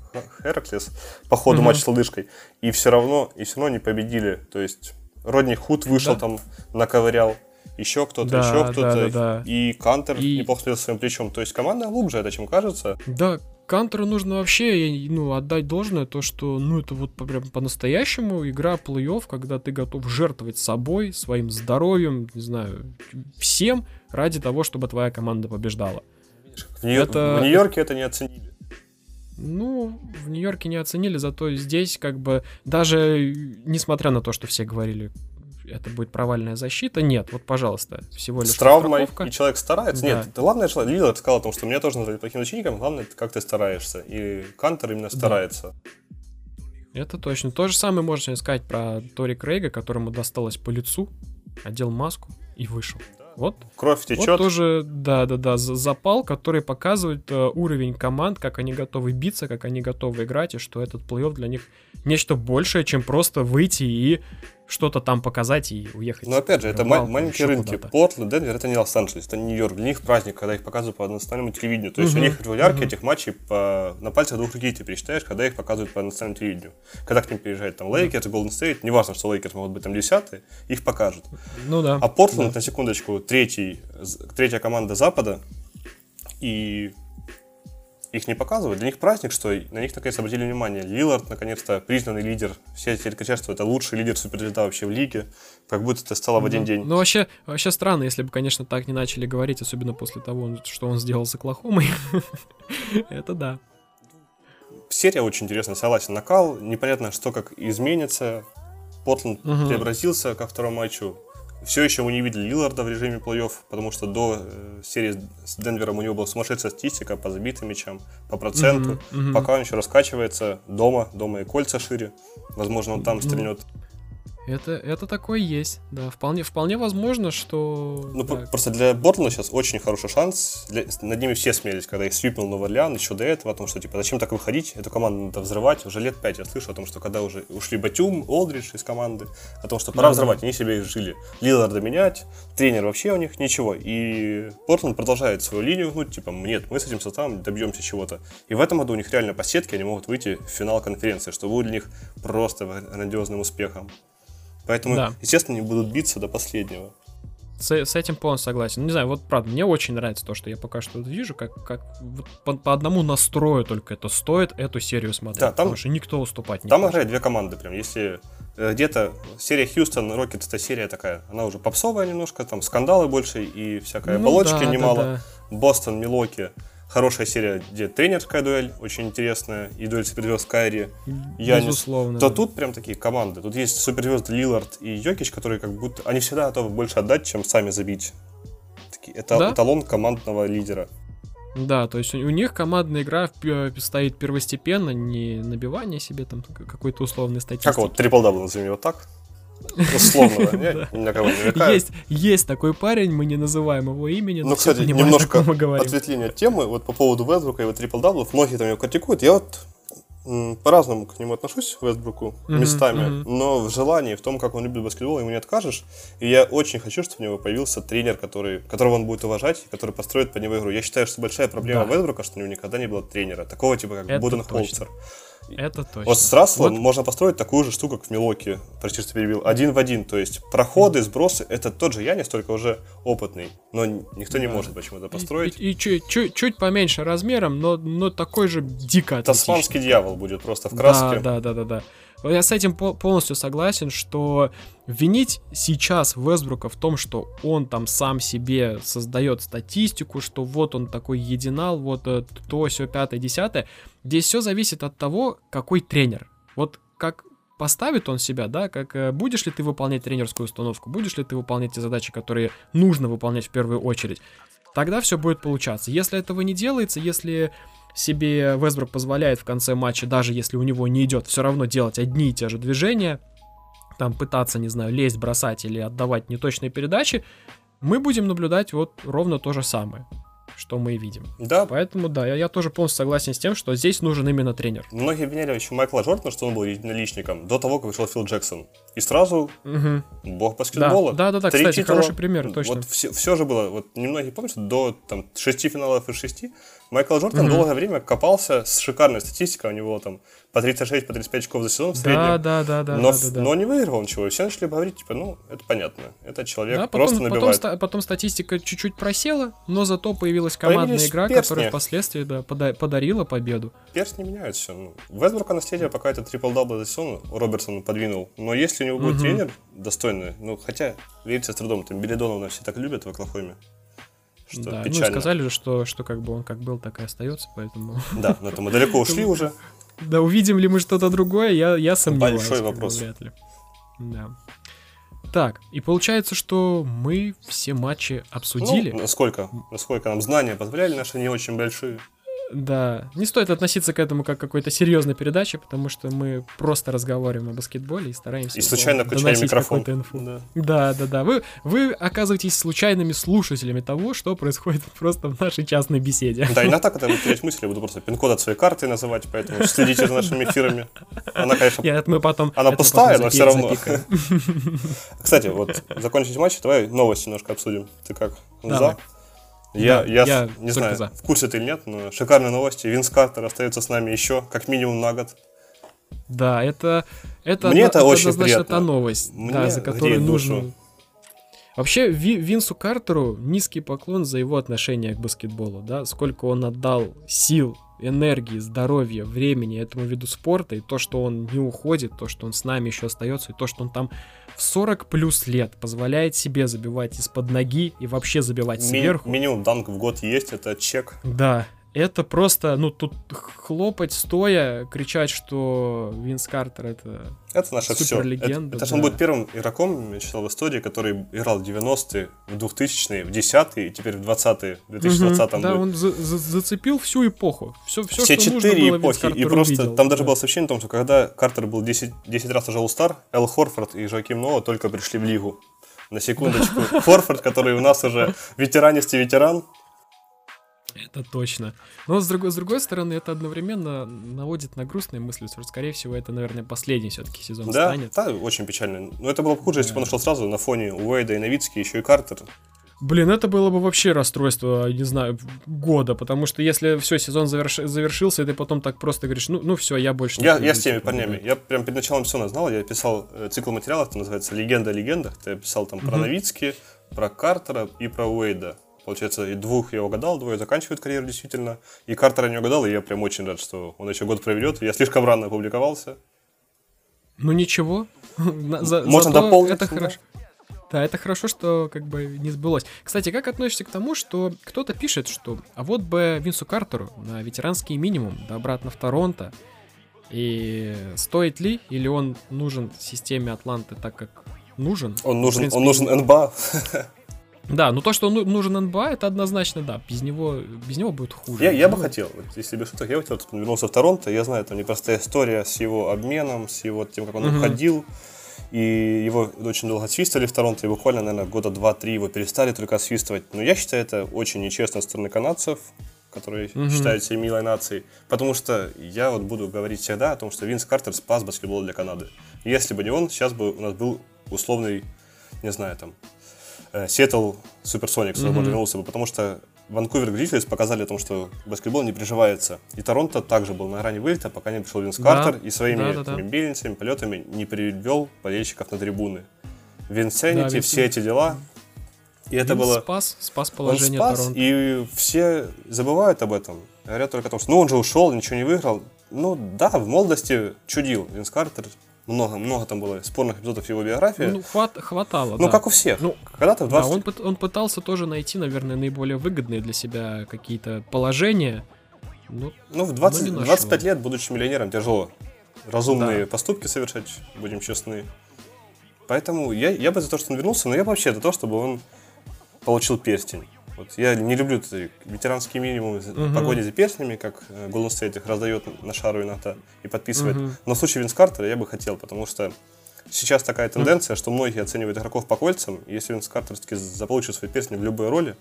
Хераклес по ходу Мгм. матча с лодыжкой. И все равно, и все равно не победили. То есть, Родни Худ вышел Да. там, наковырял. Еще кто-то, Да, еще да, кто-то. да, да. И Кантер И- неплохо стоял своим плечом. То есть команда глубже, это чем кажется. Да, Кантеру нужно вообще ну, отдать должное, то, что ну это вот прям по-настоящему игра плей-офф, когда ты готов жертвовать собой, своим здоровьем, не знаю, всем ради того, чтобы твоя команда побеждала. В, Нью- Это- в Нью-Йорке это не оценили. Ну, в Нью-Йорке не оценили, зато здесь как бы даже несмотря на то, что все говорили, это будет провальная защита, нет, вот, пожалуйста, всего лишь с травмой, страховка. и человек старается. Да. Нет, главное, что Лилард сказал о том, что меня тоже назвали плохим защитником, главное, как ты стараешься. И Кантер именно старается. Это точно. То же самое можно сказать про Тори Крейга, которому досталось по лицу, одел маску и вышел. Вот Кровь Вот течет. тоже, да-да-да, за- запал, который показывает э, уровень команд, как они готовы биться, как они готовы играть, и что этот плей-офф для них нечто большее, чем просто выйти и что-то там показать и уехать. Но опять же, это ма- маленькие рынки. Портленд, Денвер, это не Лос-Анджелес, не Нью-Йорк. Для них праздник, когда их показывают по национальному телевидению. То есть у Мгм, них регулярки мгм. этих матчей по... на пальцах двух руки ты пересчитаешь, когда их показывают по национальному телевидению. Когда к ним приезжает там Лейкерс, Голден Стейт, неважно, что Лейкерс могут быть там десятые, их покажут. Ну да. А Портленд, на секундочку, третий, третья команда Запада, и их не показывают. Для них праздник, что на них наконец обратили внимание. Лилард, наконец-то, признанный лидер. Все теперь что это лучший лидер суперзвезда вообще в лиге. Как будто это стало в один Ну, день. Ну, вообще, вообще странно, если бы, конечно, так не начали говорить, особенно после того, что он сделал с Оклахомой. Это да. Серия очень интересная, согласен. Накал, непонятно, что как изменится. Портленд Мгм. преобразился ко второму матчу. Все еще мы не видели Лиларда в режиме плей-офф, потому что до э, серии с Денвером у него была сумасшедшая статистика по забитым мячам, по проценту. Мгм, мгм. Пока он еще раскачивается дома, дома и кольца шире. Возможно, он там Ну, стрельнет. Это, это такое есть, да. Вполне, вполне возможно, что... Ну, да. просто для Бортланда сейчас очень хороший шанс. Для, над ними все смеялись, когда их свипнул Новый Орлеан, еще до этого, о том, что, типа, зачем так выходить, эту команду надо взрывать. Уже лет пять я слышу о том, что когда уже ушли Батюм, Олдридж из команды, о том, что пора Да, взрывать, они себе их жили. Лиларда менять, тренер вообще у них ничего. И Портланд продолжает свою линию гнуть, типа, нет, мы с этим составом добьемся чего-то. И в этом году у них реально по сетке они могут выйти в финал конференции, что будет для них просто грандиозным успехом. Поэтому, Да. естественно, они будут биться до последнего. С, с этим полностью согласен. Не знаю, вот правда, мне очень нравится то, что я пока что вижу, как, как вот по, по одному настрою только это стоит эту серию смотреть. Да, там- потому что никто уступать не Там играют две команды прям. Если э, где-то серия Хьюстон, Рокетс, это серия такая, она уже попсовая немножко, там скандалы больше и всякая Ну оболочки да, да, немало. да. Бостон, Милоки, хорошая серия, где тренерская дуэль, очень интересная, и дуэль суперзвезд Кайри, Янис. Безусловно. То да. тут прям такие команды. Тут есть суперзвезды Лилард и Йокич, которые как будто, они всегда готовы больше отдать, чем сами забить. Такие, это Да? эталон командного лидера. Да, то есть у, у них командная игра э, стоит первостепенно, не набивание себе там какой-то условной статистики. Как вот трипл дабл назовем его так? Условно, да? На кого. Есть, есть такой парень, мы не называем его имени, Ну, кстати, немножко ответвление от темы, вот по поводу Вестбрука и его трипл даблов, многие там его критикуют, я вот по-разному к нему отношусь, к Вестбруку, местами, но в желании, в том, как он любит баскетбол, ему не откажешь, и я очень хочу, чтобы у него появился тренер, который, которого он будет уважать, который построит по него игру. Я считаю, что большая проблема Да. Вестбрука, что у него никогда не было тренера, такого типа, как Это Буденхолцер. Это точно. Вот с Расселом Вот. можно построить такую же штуку, как в Милоке, прости, что перебил, один в один, то есть проходы, сбросы, это тот же Янис, только уже опытный, но никто не Да. может почему-то И- построить. И, и чуть, чуть, чуть поменьше размером, но, но такой же дико Тасманский дьявол будет просто в краске. Да, да, да, да, да. Я с этим по- полностью согласен, что винить сейчас Вестбрука в том, что он там сам себе создает статистику, что вот он такой единал, вот э, то, все, пятое, десятое, здесь все зависит от того, какой тренер. Вот как поставит он себя, да, как э, будешь ли ты выполнять тренерскую установку, будешь ли ты выполнять те задачи, которые нужно выполнять в первую очередь, тогда все будет получаться. Если этого не делается, если себе Вестбрук позволяет в конце матча, даже если у него не идет, все равно делать одни и те же движения, там пытаться, не знаю, лезть, бросать или отдавать неточные передачи, мы будем наблюдать вот ровно то же самое, что мы и видим. Да, Поэтому, да, я, я тоже полностью согласен с тем, что здесь нужен именно тренер. многие обвиняли еще Майкла Джордана, что он был единоличником, до того, как вышел Фил Джексон. И сразу Мгм. бог Да, баскетбола. да, да, да, Три кстати, титула. хороший пример, точно. Вот все, все же было, вот немногие помнят, что до там, шести финалов из шести Майкл Джордан Мгм. долгое время копался с шикарной статистикой, у него там по 36, по 35 очков за сезон в среднем. Да, да, да, да, но, да, да, да. но не выиграл ничего. И все начали говорить, типа, ну, это понятно. Это человек Да, просто потом, потом, набивает. ста- потом статистика чуть-чуть просела, но зато появилась командная Появились игра, перстни. которая впоследствии да, пода- подарила победу. Перстень меняет все. Ну, Вестбрука наследие пока это трипл дабл за сезон Робертсон подвинул. Но если у него будет Мгм. тренер достойный, ну, хотя, верится с трудом, там Билли Донована все так любят в Оклахоме, что да, ну печально. сказали же, что, что как бы он как был, так и остается, поэтому... Да, но это мы далеко ушли уже. Да, увидим ли мы что-то другое, я, я сомневаюсь. Большой вопрос. Вряд ли. Да. Так, и получается, что мы все матчи обсудили. Ну, насколько, насколько нам знания позволяли, наши не очень большие. Да, не стоит относиться к этому как к какой-то серьезной передаче, потому что мы просто разговариваем о баскетболе и стараемся И случайно доносить микрофон. инфу. Да. Да, да, да. Вы, вы оказываетесь случайными слушателями того, что происходит просто в нашей частной беседе. Да, иногда, когда я буду терять мысли, я буду просто пин-код от своей карты называть, поэтому следите за нашими эфирами. Она, конечно, Нет, мы потом. Она это пустая, потом но всё равно. Кстати, вот закончить матч, давай новости немножко обсудим. Ты как? Давай. За? Я, Да, я, я не знаю, за. в курсе ты или нет, но шикарные новости. Винс Картер остается с нами еще как минимум на год. Да, это. Это, Мне одно- это очень однозначно приятно. та новость, Мне да, за которую нужно. душу. Вообще, Ви- Винсу Картеру низкий поклон за его отношение к баскетболу, да, сколько он отдал сил, энергии, здоровья, времени этому виду спорта, и то, что он не уходит, то, что он с нами еще остается, и то, что он там в 40 плюс лет позволяет себе забивать из-под ноги и вообще забивать Ми- сверху. минимум данк в год есть, это чек. Да, это просто, ну, тут хлопать стоя, кричать, что Винс Картер это Это наша. Это, суперлегенда. это же он будет первым игроком, я читал в истории, который играл в 90-е, в 2000-е, в 10-е и теперь в 20-е, в 2020 Мгм, Да, будет. он за- за- зацепил всю эпоху. Все, все, Все что нужно четыре было, эпохи. И Картер просто увидел, там даже да. было сообщение о том, что когда Картер был 10, 10 раз уже All-Star, Эл Хорфорд и Жоаким Ноа только пришли в лигу. На секундочку. Хорфорд, который у нас уже ветеранистый ветеран, Это точно. Но с другой, с другой стороны, это одновременно наводит на грустные мысли, что, скорее всего, это, наверное, последний все-таки сезон Да, станет. да, очень печально. Но это было бы хуже, если бы он нашел сразу на фоне Уэйда и Новицки, еще и Картер. Блин, это было бы вообще расстройство, не знаю, года, потому что если все, сезон заверш- завершился, и ты потом так просто говоришь, ну, ну все, я больше не Я, буду, я с теми парнями. да. Я прям перед началом сезона знал, я писал э, цикл материалов, это называется «Легенда о легендах». Я писал там про Мгм. Новицки, про Картера и про Уэйда. Получается, и двух я угадал, двое заканчивают карьеру действительно. И Картера не угадал, и я прям очень рад, что он еще год проведет. Я слишком рано опубликовался. Ну ничего. За- Можно дополнить, Это да. хорошо. Да, это хорошо, что как бы не сбылось. Кстати, как относишься к тому, что кто-то пишет, что а вот бы Винсу Картеру на ветеранский минимум, да обратно в Торонто, и стоит ли, или он нужен системе Атланты так, как нужен? Он нужен, принципе, он нужен НБА. Да, ну то, что он ну- нужен НБА, это однозначно да. Без него, без него будет хуже. Я, я бы Ну, хотел, если без шуток, я бы хотел, чтобы вернулся в Торонто. Я знаю, там непростая история с его обменом, с его тем, как он Мгм. уходил. И его очень долго свистали в Торонто, и буквально, наверное, года два-три его перестали только свистывать. Но я считаю, это очень нечестно со стороны канадцев, которые Мгм. считают себя милой нацией. Потому что я вот буду говорить всегда о том, что Винс Картер спас баскетбол для Канады. Если бы не он, сейчас бы у нас был условный, не знаю, там, Сиэтл Суперсоникс, возможно, вернулся бы, потому что Ванкувер Гризлис показали о том, что баскетбол не приживается. И Торонто также был на грани вылета, пока не пришел Винс Да, Картер и своими да, да, да. мельницами, полетами не привел болельщиков на трибуны. Винсенити, Да, все эти дела. И это Винс было... спас, спас Он положение спас, Торонто. и все забывают об этом. Говорят только о том, что ну он же ушел, ничего не выиграл. Ну да, в молодости чудил Винс Картер. Много, много там было спорных эпизодов его биографии. Ну, хват- хватало, Ну, да. как у всех. Ну, Когда-то в Да, 20... он, пыт- он пытался тоже найти, наверное, наиболее выгодные для себя какие-то положения. Ну, Ну, в 20, но не нашел. 25 лет, будучи миллионером, тяжело разумные Да. поступки совершать, будем честны. Поэтому я, я бы за то, что он вернулся, но я бы вообще за то, чтобы он получил перстень. Вот я не люблю эти ветеранские минимумы Мгм. погони за перстнями, как э, Golden State их раздает на шару иногда и подписывает. Мгм. Но в случае Винс Картера я бы хотел, потому что сейчас такая тенденция, что многие оценивают игроков по кольцам. Если Винс Картер таки заполучит свой перстень в любой роли,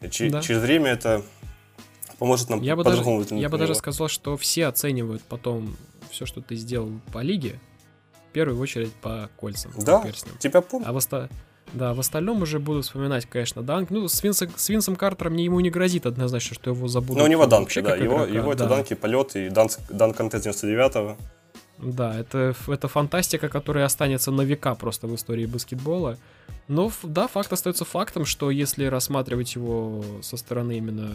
Да. через время это поможет нам я бы, даже, я бы даже сказал, что все оценивают потом все, что ты сделал по лиге, в первую очередь по кольцам, по Да, перстням. тебя помню. А в, оста- да, в остальном уже буду вспоминать, конечно, Данк. Ну, с, Винсом, с Винсом Картером ему не грозит однозначно, что его забудут. Ну, у него данки, да. Его, игрока, его это да. данки, полет и дан, дан контест 99-го. Да, это, это фантастика, которая останется на века просто в истории баскетбола. Но да, факт остается фактом, что если рассматривать его со стороны именно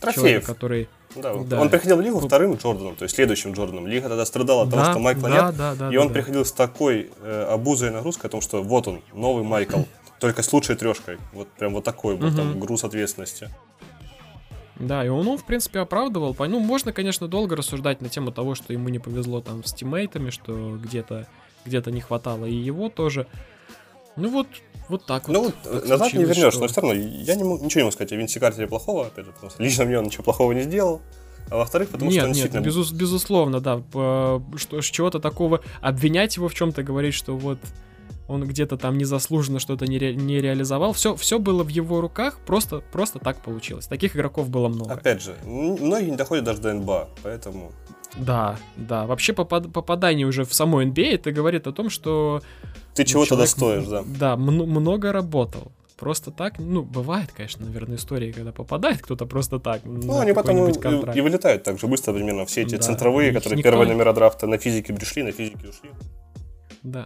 Трофеев. который... Да. Да. Он приходил в лигу Ну, вторым Джорданом, то есть следующим Джорданом. Лига тогда страдала от того, да, что Майкла да, нет. да, да, и да, он да. приходил с такой э, обузой и нагрузкой о том, что вот он, новый Майкл, только с лучшей трешкой. Вот прям вот такой был там груз ответственности. Да, и он, он, в принципе, оправдывал. Ну, можно, конечно, долго рассуждать на тему того, что ему не повезло там с тиммейтами, что где-то где не хватало и его тоже. Ну вот, вот так вот. Ну, вот, э, назад не вернешь, что- но все равно я не могу, ничего не могу сказать о Винсе Картере плохого, опять же, потому что лично мне он ничего плохого не сделал. А во-вторых, потому нет, что он нет, действительно... безус- безусловно, да. Что, ж чего-то такого обвинять его в чем-то, говорить, что вот он где-то там незаслуженно что-то не, ре- не реализовал. Все, все было в его руках, просто, просто так получилось. Таких игроков было много. Опять же, многие не доходят даже до НБА, поэтому... Да, да. Вообще попад- попадание уже в саму NBA это говорит о том, что Ты чего-то человек, достоишь, да. Да, мно- много работал. Просто так, ну, бывает, конечно, наверное, истории, когда попадает кто-то просто так. Ну, они потом и, и- и вылетают так же быстро примерно. Все эти Да, центровые, которые никто- первые номера драфта на физике пришли, на физике ушли. Да,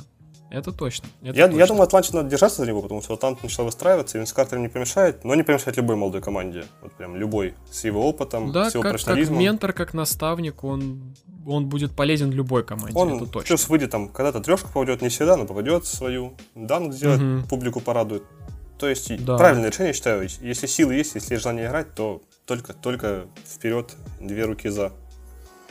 это точно. это Я, я точно. думаю, Атланте надо держаться за него, потому что Атлант начал выстраиваться, и Винс Картер не помешает, но не помешает любой молодой команде. Вот прям любой. С его опытом, Да, с его как, как профессионализмом. ментор, как наставник, он, он будет полезен любой команде, Он это точно. плюс выйдет там, когда-то трешку попадет, не всегда, но попадет свою, данк сделает, Мгм. публику порадует. То есть Да. правильное решение, считаю. Если силы есть, если есть желание играть, то только, только вперед, две руки за.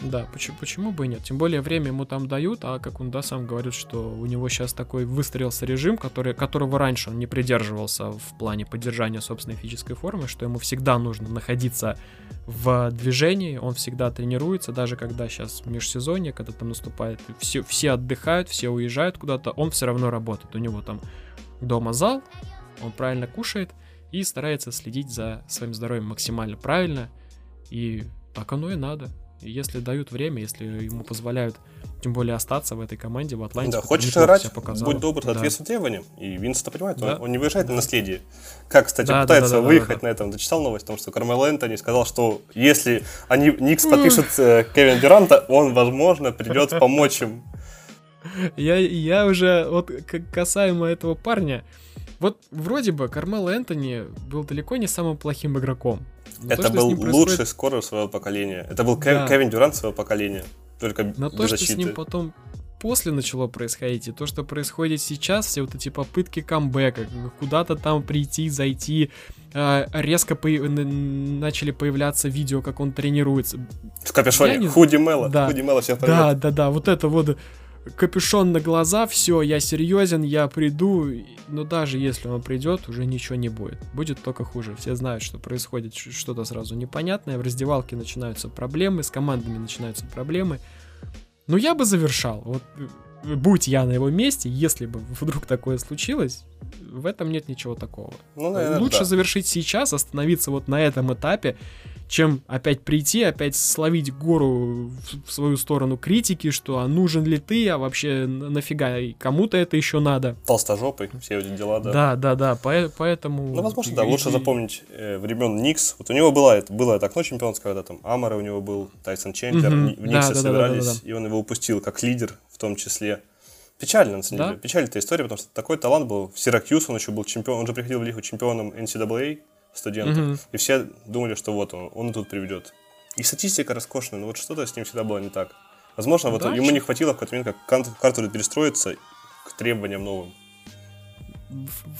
Да, почему, почему бы и нет? Тем более время ему там дают, а как он, да, сам говорит, что у него сейчас такой выстроился режим, который, которого раньше он не придерживался в плане поддержания собственной физической формы, что ему всегда нужно находиться в движении, он всегда тренируется, даже когда сейчас межсезонье, когда там наступает, все, все отдыхают, все уезжают куда-то, он все равно работает. У него там дома зал, он правильно кушает и старается следить за своим здоровьем максимально правильно, и так оно и надо. И если дают время, если ему позволяют, тем более остаться в этой команде в Атланте. Да, хочешь играть, будь добр, соответствуй да. требованиям. И Винс это понимает, да. он, он не выезжает на наследие. Как, кстати, да, пытается да, да, выехать да, да, да. на этом. Дочитал новость о том, что Кармел Энтони сказал, что если они Никс подпишут э, Кевин Дюранта, он, возможно, придет помочь им. Я, я уже, вот касаемо этого парня, вот вроде бы Кармел Энтони был далеко не самым плохим игроком. Это то, был происходит... лучший скоро своего поколения. Это был да. Кевин Дюрант своего поколения. Только Но то, что с ним потом после начало происходить, и то, что происходит сейчас, все вот эти попытки камбэка, куда-то там прийти, зайти, э, резко по начали появляться видео, как он тренируется. В капюшоне, не... худи Мэла, да. худи Мэла всех Да, да, да, вот это вот капюшон на глаза, все, я серьезен, я приду, но даже если он придет, уже ничего не будет. Будет только хуже. Все знают, что происходит что-то сразу непонятное, в раздевалке начинаются проблемы, с командами начинаются проблемы. Но я бы завершал. Вот э, будь я на его месте, если бы вдруг такое случилось, в этом нет ничего такого. Ну, наверное, Лучше да. завершить сейчас, остановиться вот на этом этапе, чем опять прийти, опять словить гору в свою сторону критики, что а нужен ли ты, а вообще нафига, и кому-то это еще надо. Толстожопый, все эти дела, да. Да, да, да, по- поэтому... Ну, возможно, да, лучше запомнить э, времен Никс. Вот у него была, это, было это окно чемпионское, когда там Амара у него был, Тайсон Чендлер, угу. в Никсе да, собирались, да, да, да, да. и он его упустил как лидер в том числе. Печально, на самом деле. Да? Печальная эта история, потому что такой талант был. В Сиракьюз он еще был чемпион, он же приходил в лигу чемпионом NCAA, студентов. Угу. И все думали, что вот он, он тут приведет. И статистика роскошная, но вот что-то с ним всегда было не так. Возможно, вот да, ему не хватило в какой-то момент, как Картер перестроиться к требованиям новым.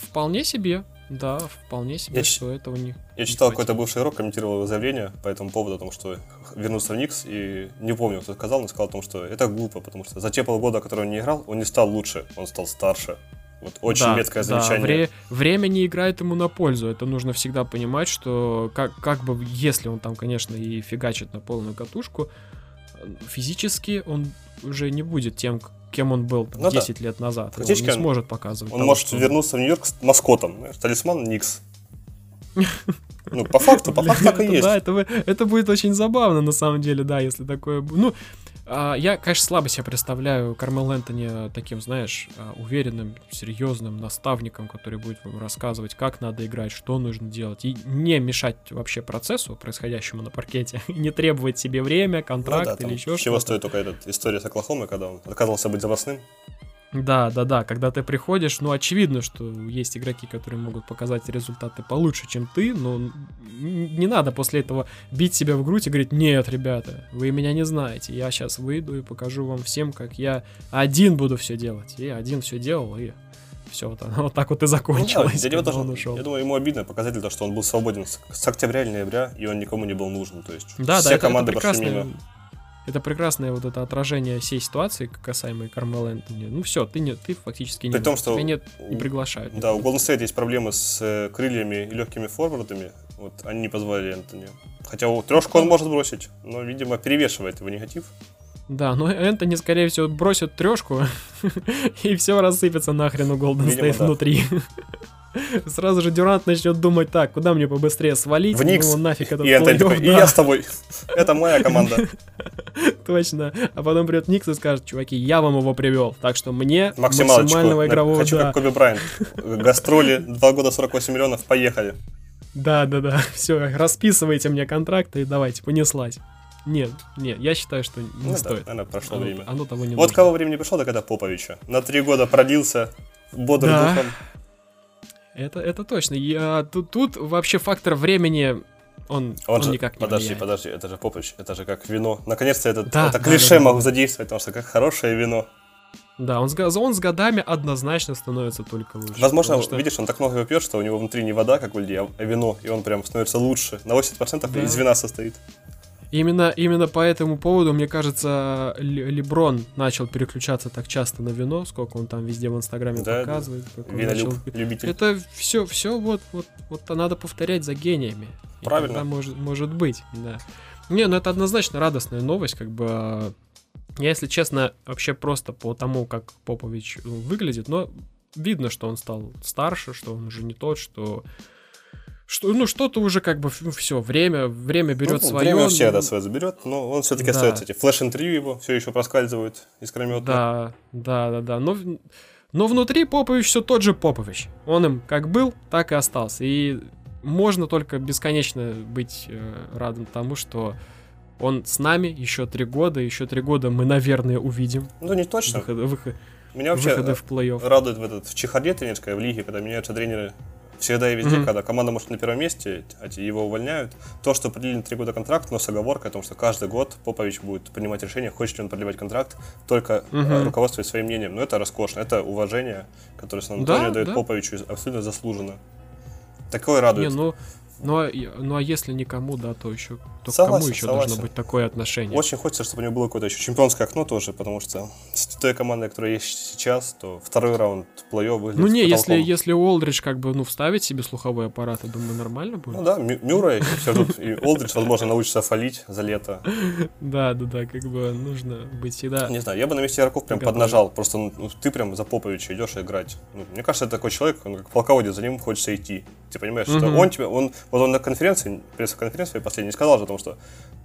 Вполне себе, да, вполне себе, я что ч... этого не Я читал какой-то бывший игрок, комментировал его заявление по этому поводу, о том, что вернулся в Никс, и не помню, кто сказал, но сказал о том, что это глупо, потому что за те полгода, которые он не играл, он не стал лучше, он стал старше. Вот очень да, меткое замечание. Да, вре- время не играет ему на пользу. Это нужно всегда понимать, что как, как бы, если он там, конечно, и фигачит на полную катушку, физически он уже не будет тем, кем он был там, ну, 10 да. лет назад. Он не сможет показывать. Он того, может что... вернуться в Нью-Йорк с маскотом, талисман Никс. Ну, по факту, по факту так и есть. Да, это, это будет очень забавно, на самом деле, да, если такое... Ну, а, я, конечно, слабо себе представляю Кармел Энтони таким, знаешь, а, уверенным, серьезным наставником, который будет вам рассказывать, как надо играть, что нужно делать, и не мешать вообще процессу, происходящему на паркете, не требовать себе время, контракт ну, да, или еще что-то. Чего стоит только эта история с Оклахомой, когда он отказался быть запасным? Да, да, да, когда ты приходишь, ну, очевидно, что есть игроки, которые могут показать результаты получше, чем ты, но не надо после этого бить себя в грудь и говорить, нет, ребята, вы меня не знаете, я сейчас выйду и покажу вам всем, как я один буду все делать. И один все делал, и все, вот, вот так вот и закончилось. Ну, да, тоже, он ушел. Я думаю, ему обидно показатель, то, что он был свободен с, с октября или ноября, и он никому не был нужен. То есть да, все да, команды это, это прошли мимо это прекрасное вот это отражение всей ситуации, касаемой Кармел Энтони. Ну все, ты, не, ты фактически не При том, что тебя нет, не приглашают. Да, у Golden State есть проблемы с э, крыльями и легкими форвардами. Вот они не позволили Энтони. Хотя у трешку он может бросить, но, видимо, перевешивает его негатив. Да, но Энтони, скорее всего, бросит трешку, и все рассыпется нахрен у Golden State внутри. Сразу же Дюрант начнет думать так, куда мне побыстрее свалить, в Никс. ну нафиг этот и, это, типа, и я с тобой. Это моя команда. Точно. А потом придет Никс и скажет, чуваки, я вам его привел, так что мне максимального игрового... Хочу как Коби Брайант. Гастроли, два года 48 миллионов, поехали. Да, да, да. Все, расписывайте мне контракты и давайте, понеслась. Нет, нет, я считаю, что не ну, стоит. Да, наверное, прошло оно, время. Оно того не Вот нужно. кого времени пришло, так это Поповича. На три года продлился бодрым да. духом. Это, это точно. Я, тут, тут вообще фактор времени он, он, он же, никак не Подожди, влияет. подожди, это же Попович, это же как вино. Наконец-то это, да, это да, клише да, могу да. задействовать, потому что как хорошее вино. Да, он с, он с годами однозначно становится только лучше. Возможно, что- видишь, он так много его пьет, что у него внутри не вода, как у людей, а вино, и он прям становится лучше. На 80% Да. из вина состоит. Именно, именно по этому поводу, мне кажется, Ле- Леброн начал переключаться так часто на вино, сколько он там везде в Инстаграме Да, да. показывает. он Винолюб, начал- любитель. Это все, все вот, вот, вот надо повторять за гениями. Правильно. может, может быть, да. Не, ну это однозначно радостная новость, как бы. а, Я, если честно, вообще просто по тому, как Попович ну, выглядит, но видно, что он стал старше, что он уже не тот, что что, ну, что-то уже как бы все, время, время берет Ну, свое. Время ну, свое заберет, но он все-таки Да. остается. Эти флеш-интервью его все еще проскальзывают искрометно. Да, да, да, да. Но, но внутри Попович все тот же Попович. Он им как был, так и остался. И можно только бесконечно быть э, радым тому, что он с нами еще три года. Еще три года мы, наверное, увидим Ну, не точно. выходы, выход- Меня вообще выходы э, в плей-офф. радует в этот в чехарде тренерской в лиге, когда меняются тренеры всегда и везде, Мгм. когда команда может на первом месте, а его увольняют. То, что продлили на три года контракт, но с оговоркой о том, что каждый год Попович будет принимать решение, хочет ли он продлевать контракт, только Мгм. руководствуясь своим мнением. Но это роскошно, это уважение, которое Сан Да, дает да. Поповичу абсолютно заслуженно. Такое радует. Не, ну, ну, а, ну а если никому, да, то еще то к Согласен, кому еще согласен. должно быть такое отношение? Очень хочется, чтобы у него было какое-то еще чемпионское окно тоже, потому что с той командой, которая есть сейчас, то второй раунд плей-офф выглядит Ну не, если, если Олдридж как бы, ну, вставить себе слуховой аппарат, я думаю, нормально будет. Ну да, Мю- Мюррей, все ждут, и Олдридж, возможно, научится фалить за лето. Да, да, да, как бы нужно быть всегда. Не знаю, я бы на месте игроков прям поднажал. Просто ну, ну, ты прям за Поповича идешь играть. Ну, мне кажется, это такой человек, он как полководец, за ним хочется идти. Ты понимаешь, что он тебе, он, вот он на конференции, пресс-конференции последней сказал же о том, что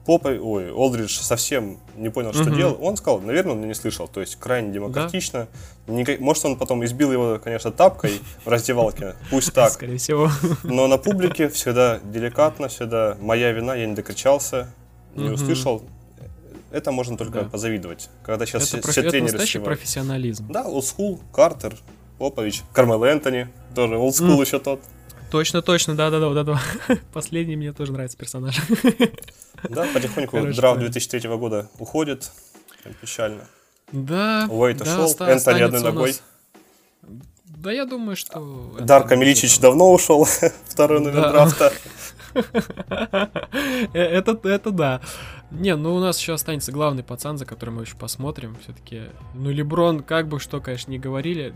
Попой, ой, Олдридж совсем не понял, что Мгм. делал. Он сказал, наверное, он не слышал. То есть крайне демократично. Ника- Может, он потом избил его, конечно, тапкой в раздевалке. Пусть так. Скорее всего. Но на публике всегда деликатно, всегда моя вина, я не докричался, не Мгм. услышал. Это можно только Да. позавидовать. Когда сейчас Это, все, профи- все это тренеры настоящий сливают. профессионализм. Да, олдскул, Картер, Попович, Кармел Энтони, тоже олдскул М. еще тот. Точно, точно, да-да-да, вот этого. Последний мне тоже нравится персонаж. Да, потихоньку Короче, драфт да. 2003 года уходит. Печально. Да. Уэйт да, ушел, Энтони одной ногой. нас- Да, я думаю, что... будет Миличич давно ушел, второй номер Да. драфта. Э, Это, это да. Не, ну у нас еще останется главный пацан, за которым мы еще посмотрим. Все-таки, ну Леброн, как бы что, конечно, не говорили.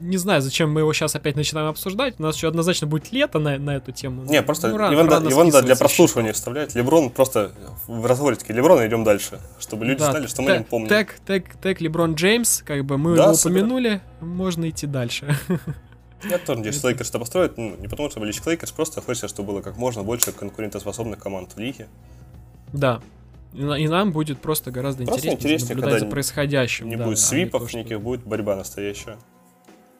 Не знаю, зачем мы его сейчас опять начинаем обсуждать. У нас еще однозначно будет лето на, на эту тему. Не, просто Ну, рано- надо- рано надо для прослушивания вставлять. Леброн просто в разговоре Леброн, идем дальше. Чтобы люди Да, знали, что мы тэ- не помним. Тег, тег, тег Леброн Джеймс, как бы мы Да, его супер. упомянули, можно идти дальше. Я тоже надеюсь, что Лейкерс это построят. Ну, не потому, что были Лейкерс, просто хочется, чтобы было как можно больше конкурентоспособных команд в лиге. Да. И, на- и нам будет просто гораздо Просто интереснее, интереснее, наблюдать за происходящим. Не да, будет а свипов никаких, будет борьба настоящая.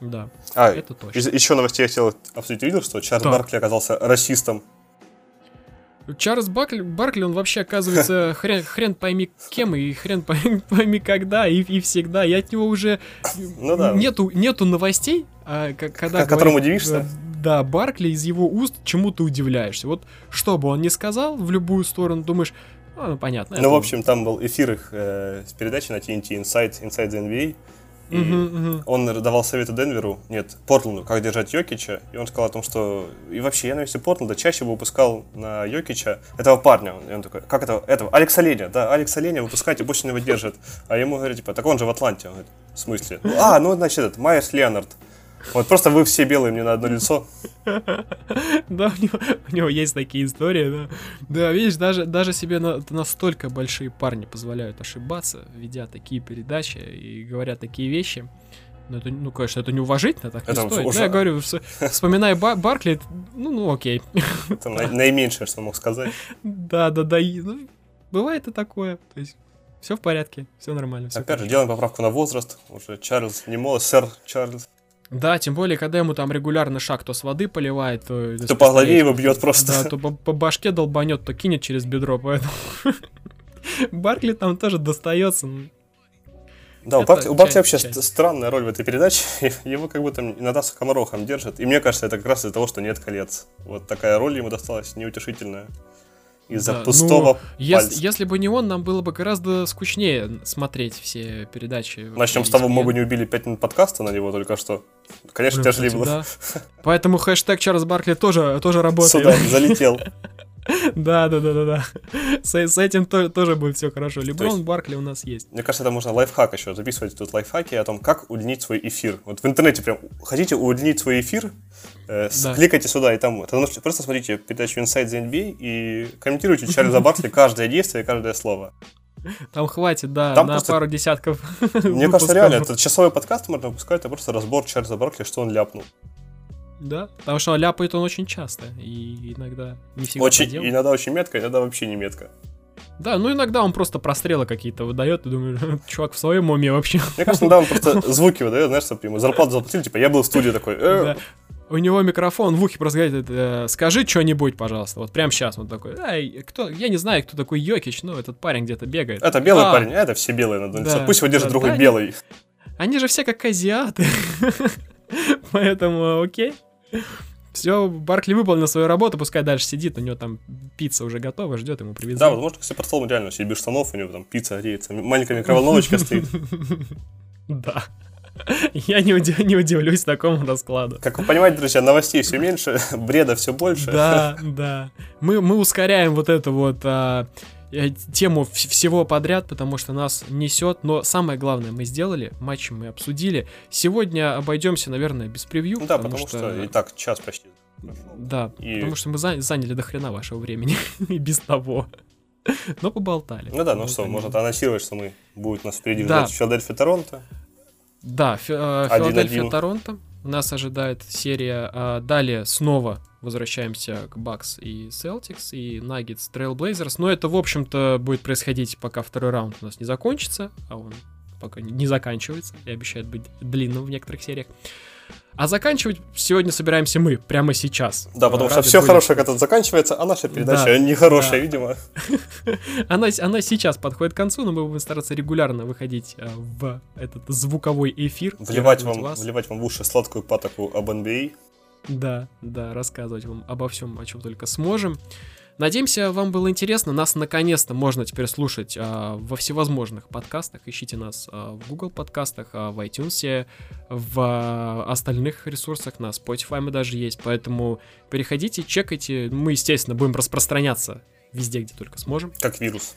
Да, А, это точно. еще новостей я хотел обсудить. Видел, что Чарльз Так. Баркли оказался расистом. Чарльз Бакли, Баркли, он вообще оказывается хрен, хрен пойми кем и хрен пойми, пойми когда и, и всегда. И от него уже Ну да. нету, нету новостей, а, к- когда К- которым говорит, удивишься? э, Да, Баркли из его уст чему ты удивляешься. Вот что бы он ни сказал в любую сторону, думаешь, а, ну понятно. Ну, в общем, там был эфир их э, с передачи на TNT Inside, Inside the NBA. И Мгм, мгм. он давал советы Денверу, нет, Портленду, как держать Йокича. И он сказал о том, что... И вообще, я на месте Портленда чаще бы выпускал на Йокича этого парня. И он такой, как этого? Этого, Алекса Леня. Да, Алекса Леня выпускайте, больше не его держит. А ему говорят, типа, так он же в Атланте. Он говорит, в смысле? А, ну, значит, этот, Майерс Леонард. Вот просто вы все белые мне на одно лицо. Да, у него, у него есть такие истории, да. Да, видишь, даже, даже себе на- настолько большие парни позволяют ошибаться, ведя такие передачи и говоря такие вещи. Ну, это, ну, конечно, это неуважительно, так Это не стоит. уже- Ну, я говорю, вс- вспоминая Ба- Баркли, ну, ну, окей. Это на- наименьшее, что мог сказать. Да, да, да. ну, бывает и такое. То есть, все в порядке, все нормально. всё Опять же, делаем поправку на возраст. Уже Чарльз не молод, сэр Чарльз. Да, тем более, когда ему там регулярно шаг то с воды поливает, то... То по голове его бьет просто. Да, то по, по башке долбанет, то кинет через бедро, поэтому... Баркли там тоже достается. ну, Да, у Баркли, у Баркли вообще часть. ст- странная роль в этой передаче. Его как будто иногда с комарохом держат. И мне кажется, это как раз из-за того, что нет колец. Вот такая роль ему досталась неутешительная. Из-за Да, пустого ну, Если, если бы не он, нам было бы гораздо скучнее смотреть все передачи. Начнем с того, мы бы не убили 5 минут подкаста на него только что. Конечно, Блин, тяжелее кстати, было. да. Поэтому хэштег Чарльз Баркли тоже, тоже работает. Сюда залетел. Да, да, да, да, да. С, с этим то- тоже будет все хорошо. Леброн есть- Баркли у нас есть. Мне кажется, это можно лайфхак еще. Записывать тут лайфхаки о том, как удлинить свой эфир. Вот в интернете прям хотите удлинить свой эфир, э, Да. кликайте сюда и там. Тогда просто смотрите передачу Inside the NBA и комментируйте Чарльза Баркли каждое действие, каждое слово. Там хватит, да, Там на просто- пару десятков. Мне кажется, реально, это часовой подкаст можно выпускать, это просто разбор Чарльза Баркли, что он ляпнул. Да, потому что ляпает он очень часто. И иногда не всегда Очень, иногда очень метко, иногда вообще не метко. Да, ну иногда он просто прострелы какие-то выдает, и думаешь, чувак в своем уме вообще. Мне кажется, иногда он просто звуки выдает, знаешь, чтобы ему зарплату заплатили, типа, я был в студии такой, «Э, Да. У него микрофон в ухе просто говорит, э, скажи что-нибудь, пожалуйста. Вот прямо сейчас он такой, ай, кто, я не знаю, кто такой Йокич, но этот парень где-то бегает. это белый А, парень, а это все белые надо Да, Пусть его держит да, другой да, белый. Они же все как азиаты. Поэтому окей. Все, Баркли выполнил свою работу, пускай дальше сидит, у него там пицца уже готова, ждет, ему привезли. Да, возможно, кстати, под столом реально сидит без штанов, у него там пицца греется, маленькая микроволновочка стоит. Да. Я не, уди- не удивлюсь такому раскладу. Как вы понимаете, друзья, новостей все меньше, бреда все больше. Да, да. Мы, мы ускоряем вот эту вот а, тему вс- всего подряд, потому что нас несет. Но самое главное мы сделали, матчи мы обсудили. Сегодня обойдемся, наверное, без превью. Ну да, потому что и так час почти. Да, И- потому что мы за- заняли до хрена вашего времени. И без того. Но поболтали. Ну да, ну что, может анонсировать, что мы будет нас впереди Да. Да, Фи- э, Один-один. Филадельфия, Торонто. Нас ожидает серия. а, далее снова возвращаемся к Бакс и Celtics, и Nuggets, Trailblazers. Но это, в общем-то, будет происходить, пока второй раунд у нас не закончится, а он пока не- заканчивается и обещает быть длинным в некоторых сериях. А заканчивать сегодня собираемся мы, прямо сейчас. Да, потому что все были- хорошее, когда заканчивается, а наша передача Да, нехорошая, да. видимо. Она, она сейчас подходит к концу, но мы будем стараться регулярно выходить а, в этот звуковой эфир. Вливать вам, вас. вливать вам в уши сладкую патоку об NBA. Да, да, рассказывать вам обо всем, о чем только сможем. Надеемся, вам было интересно. Нас наконец-то можно теперь слушать а, во всевозможных подкастах. Ищите нас а, в Google подкастах, а, в iTunes, в а, остальных ресурсах, на Spotify мы даже есть. Поэтому переходите, чекайте. Мы, естественно, будем распространяться везде, где только сможем. Как вирус.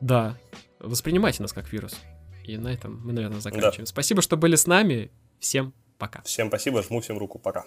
Да, воспринимайте нас как вирус. И на этом мы, наверное, заканчиваем. Спасибо, что были с нами. Всем пока. Всем спасибо, жму всем руку, пока.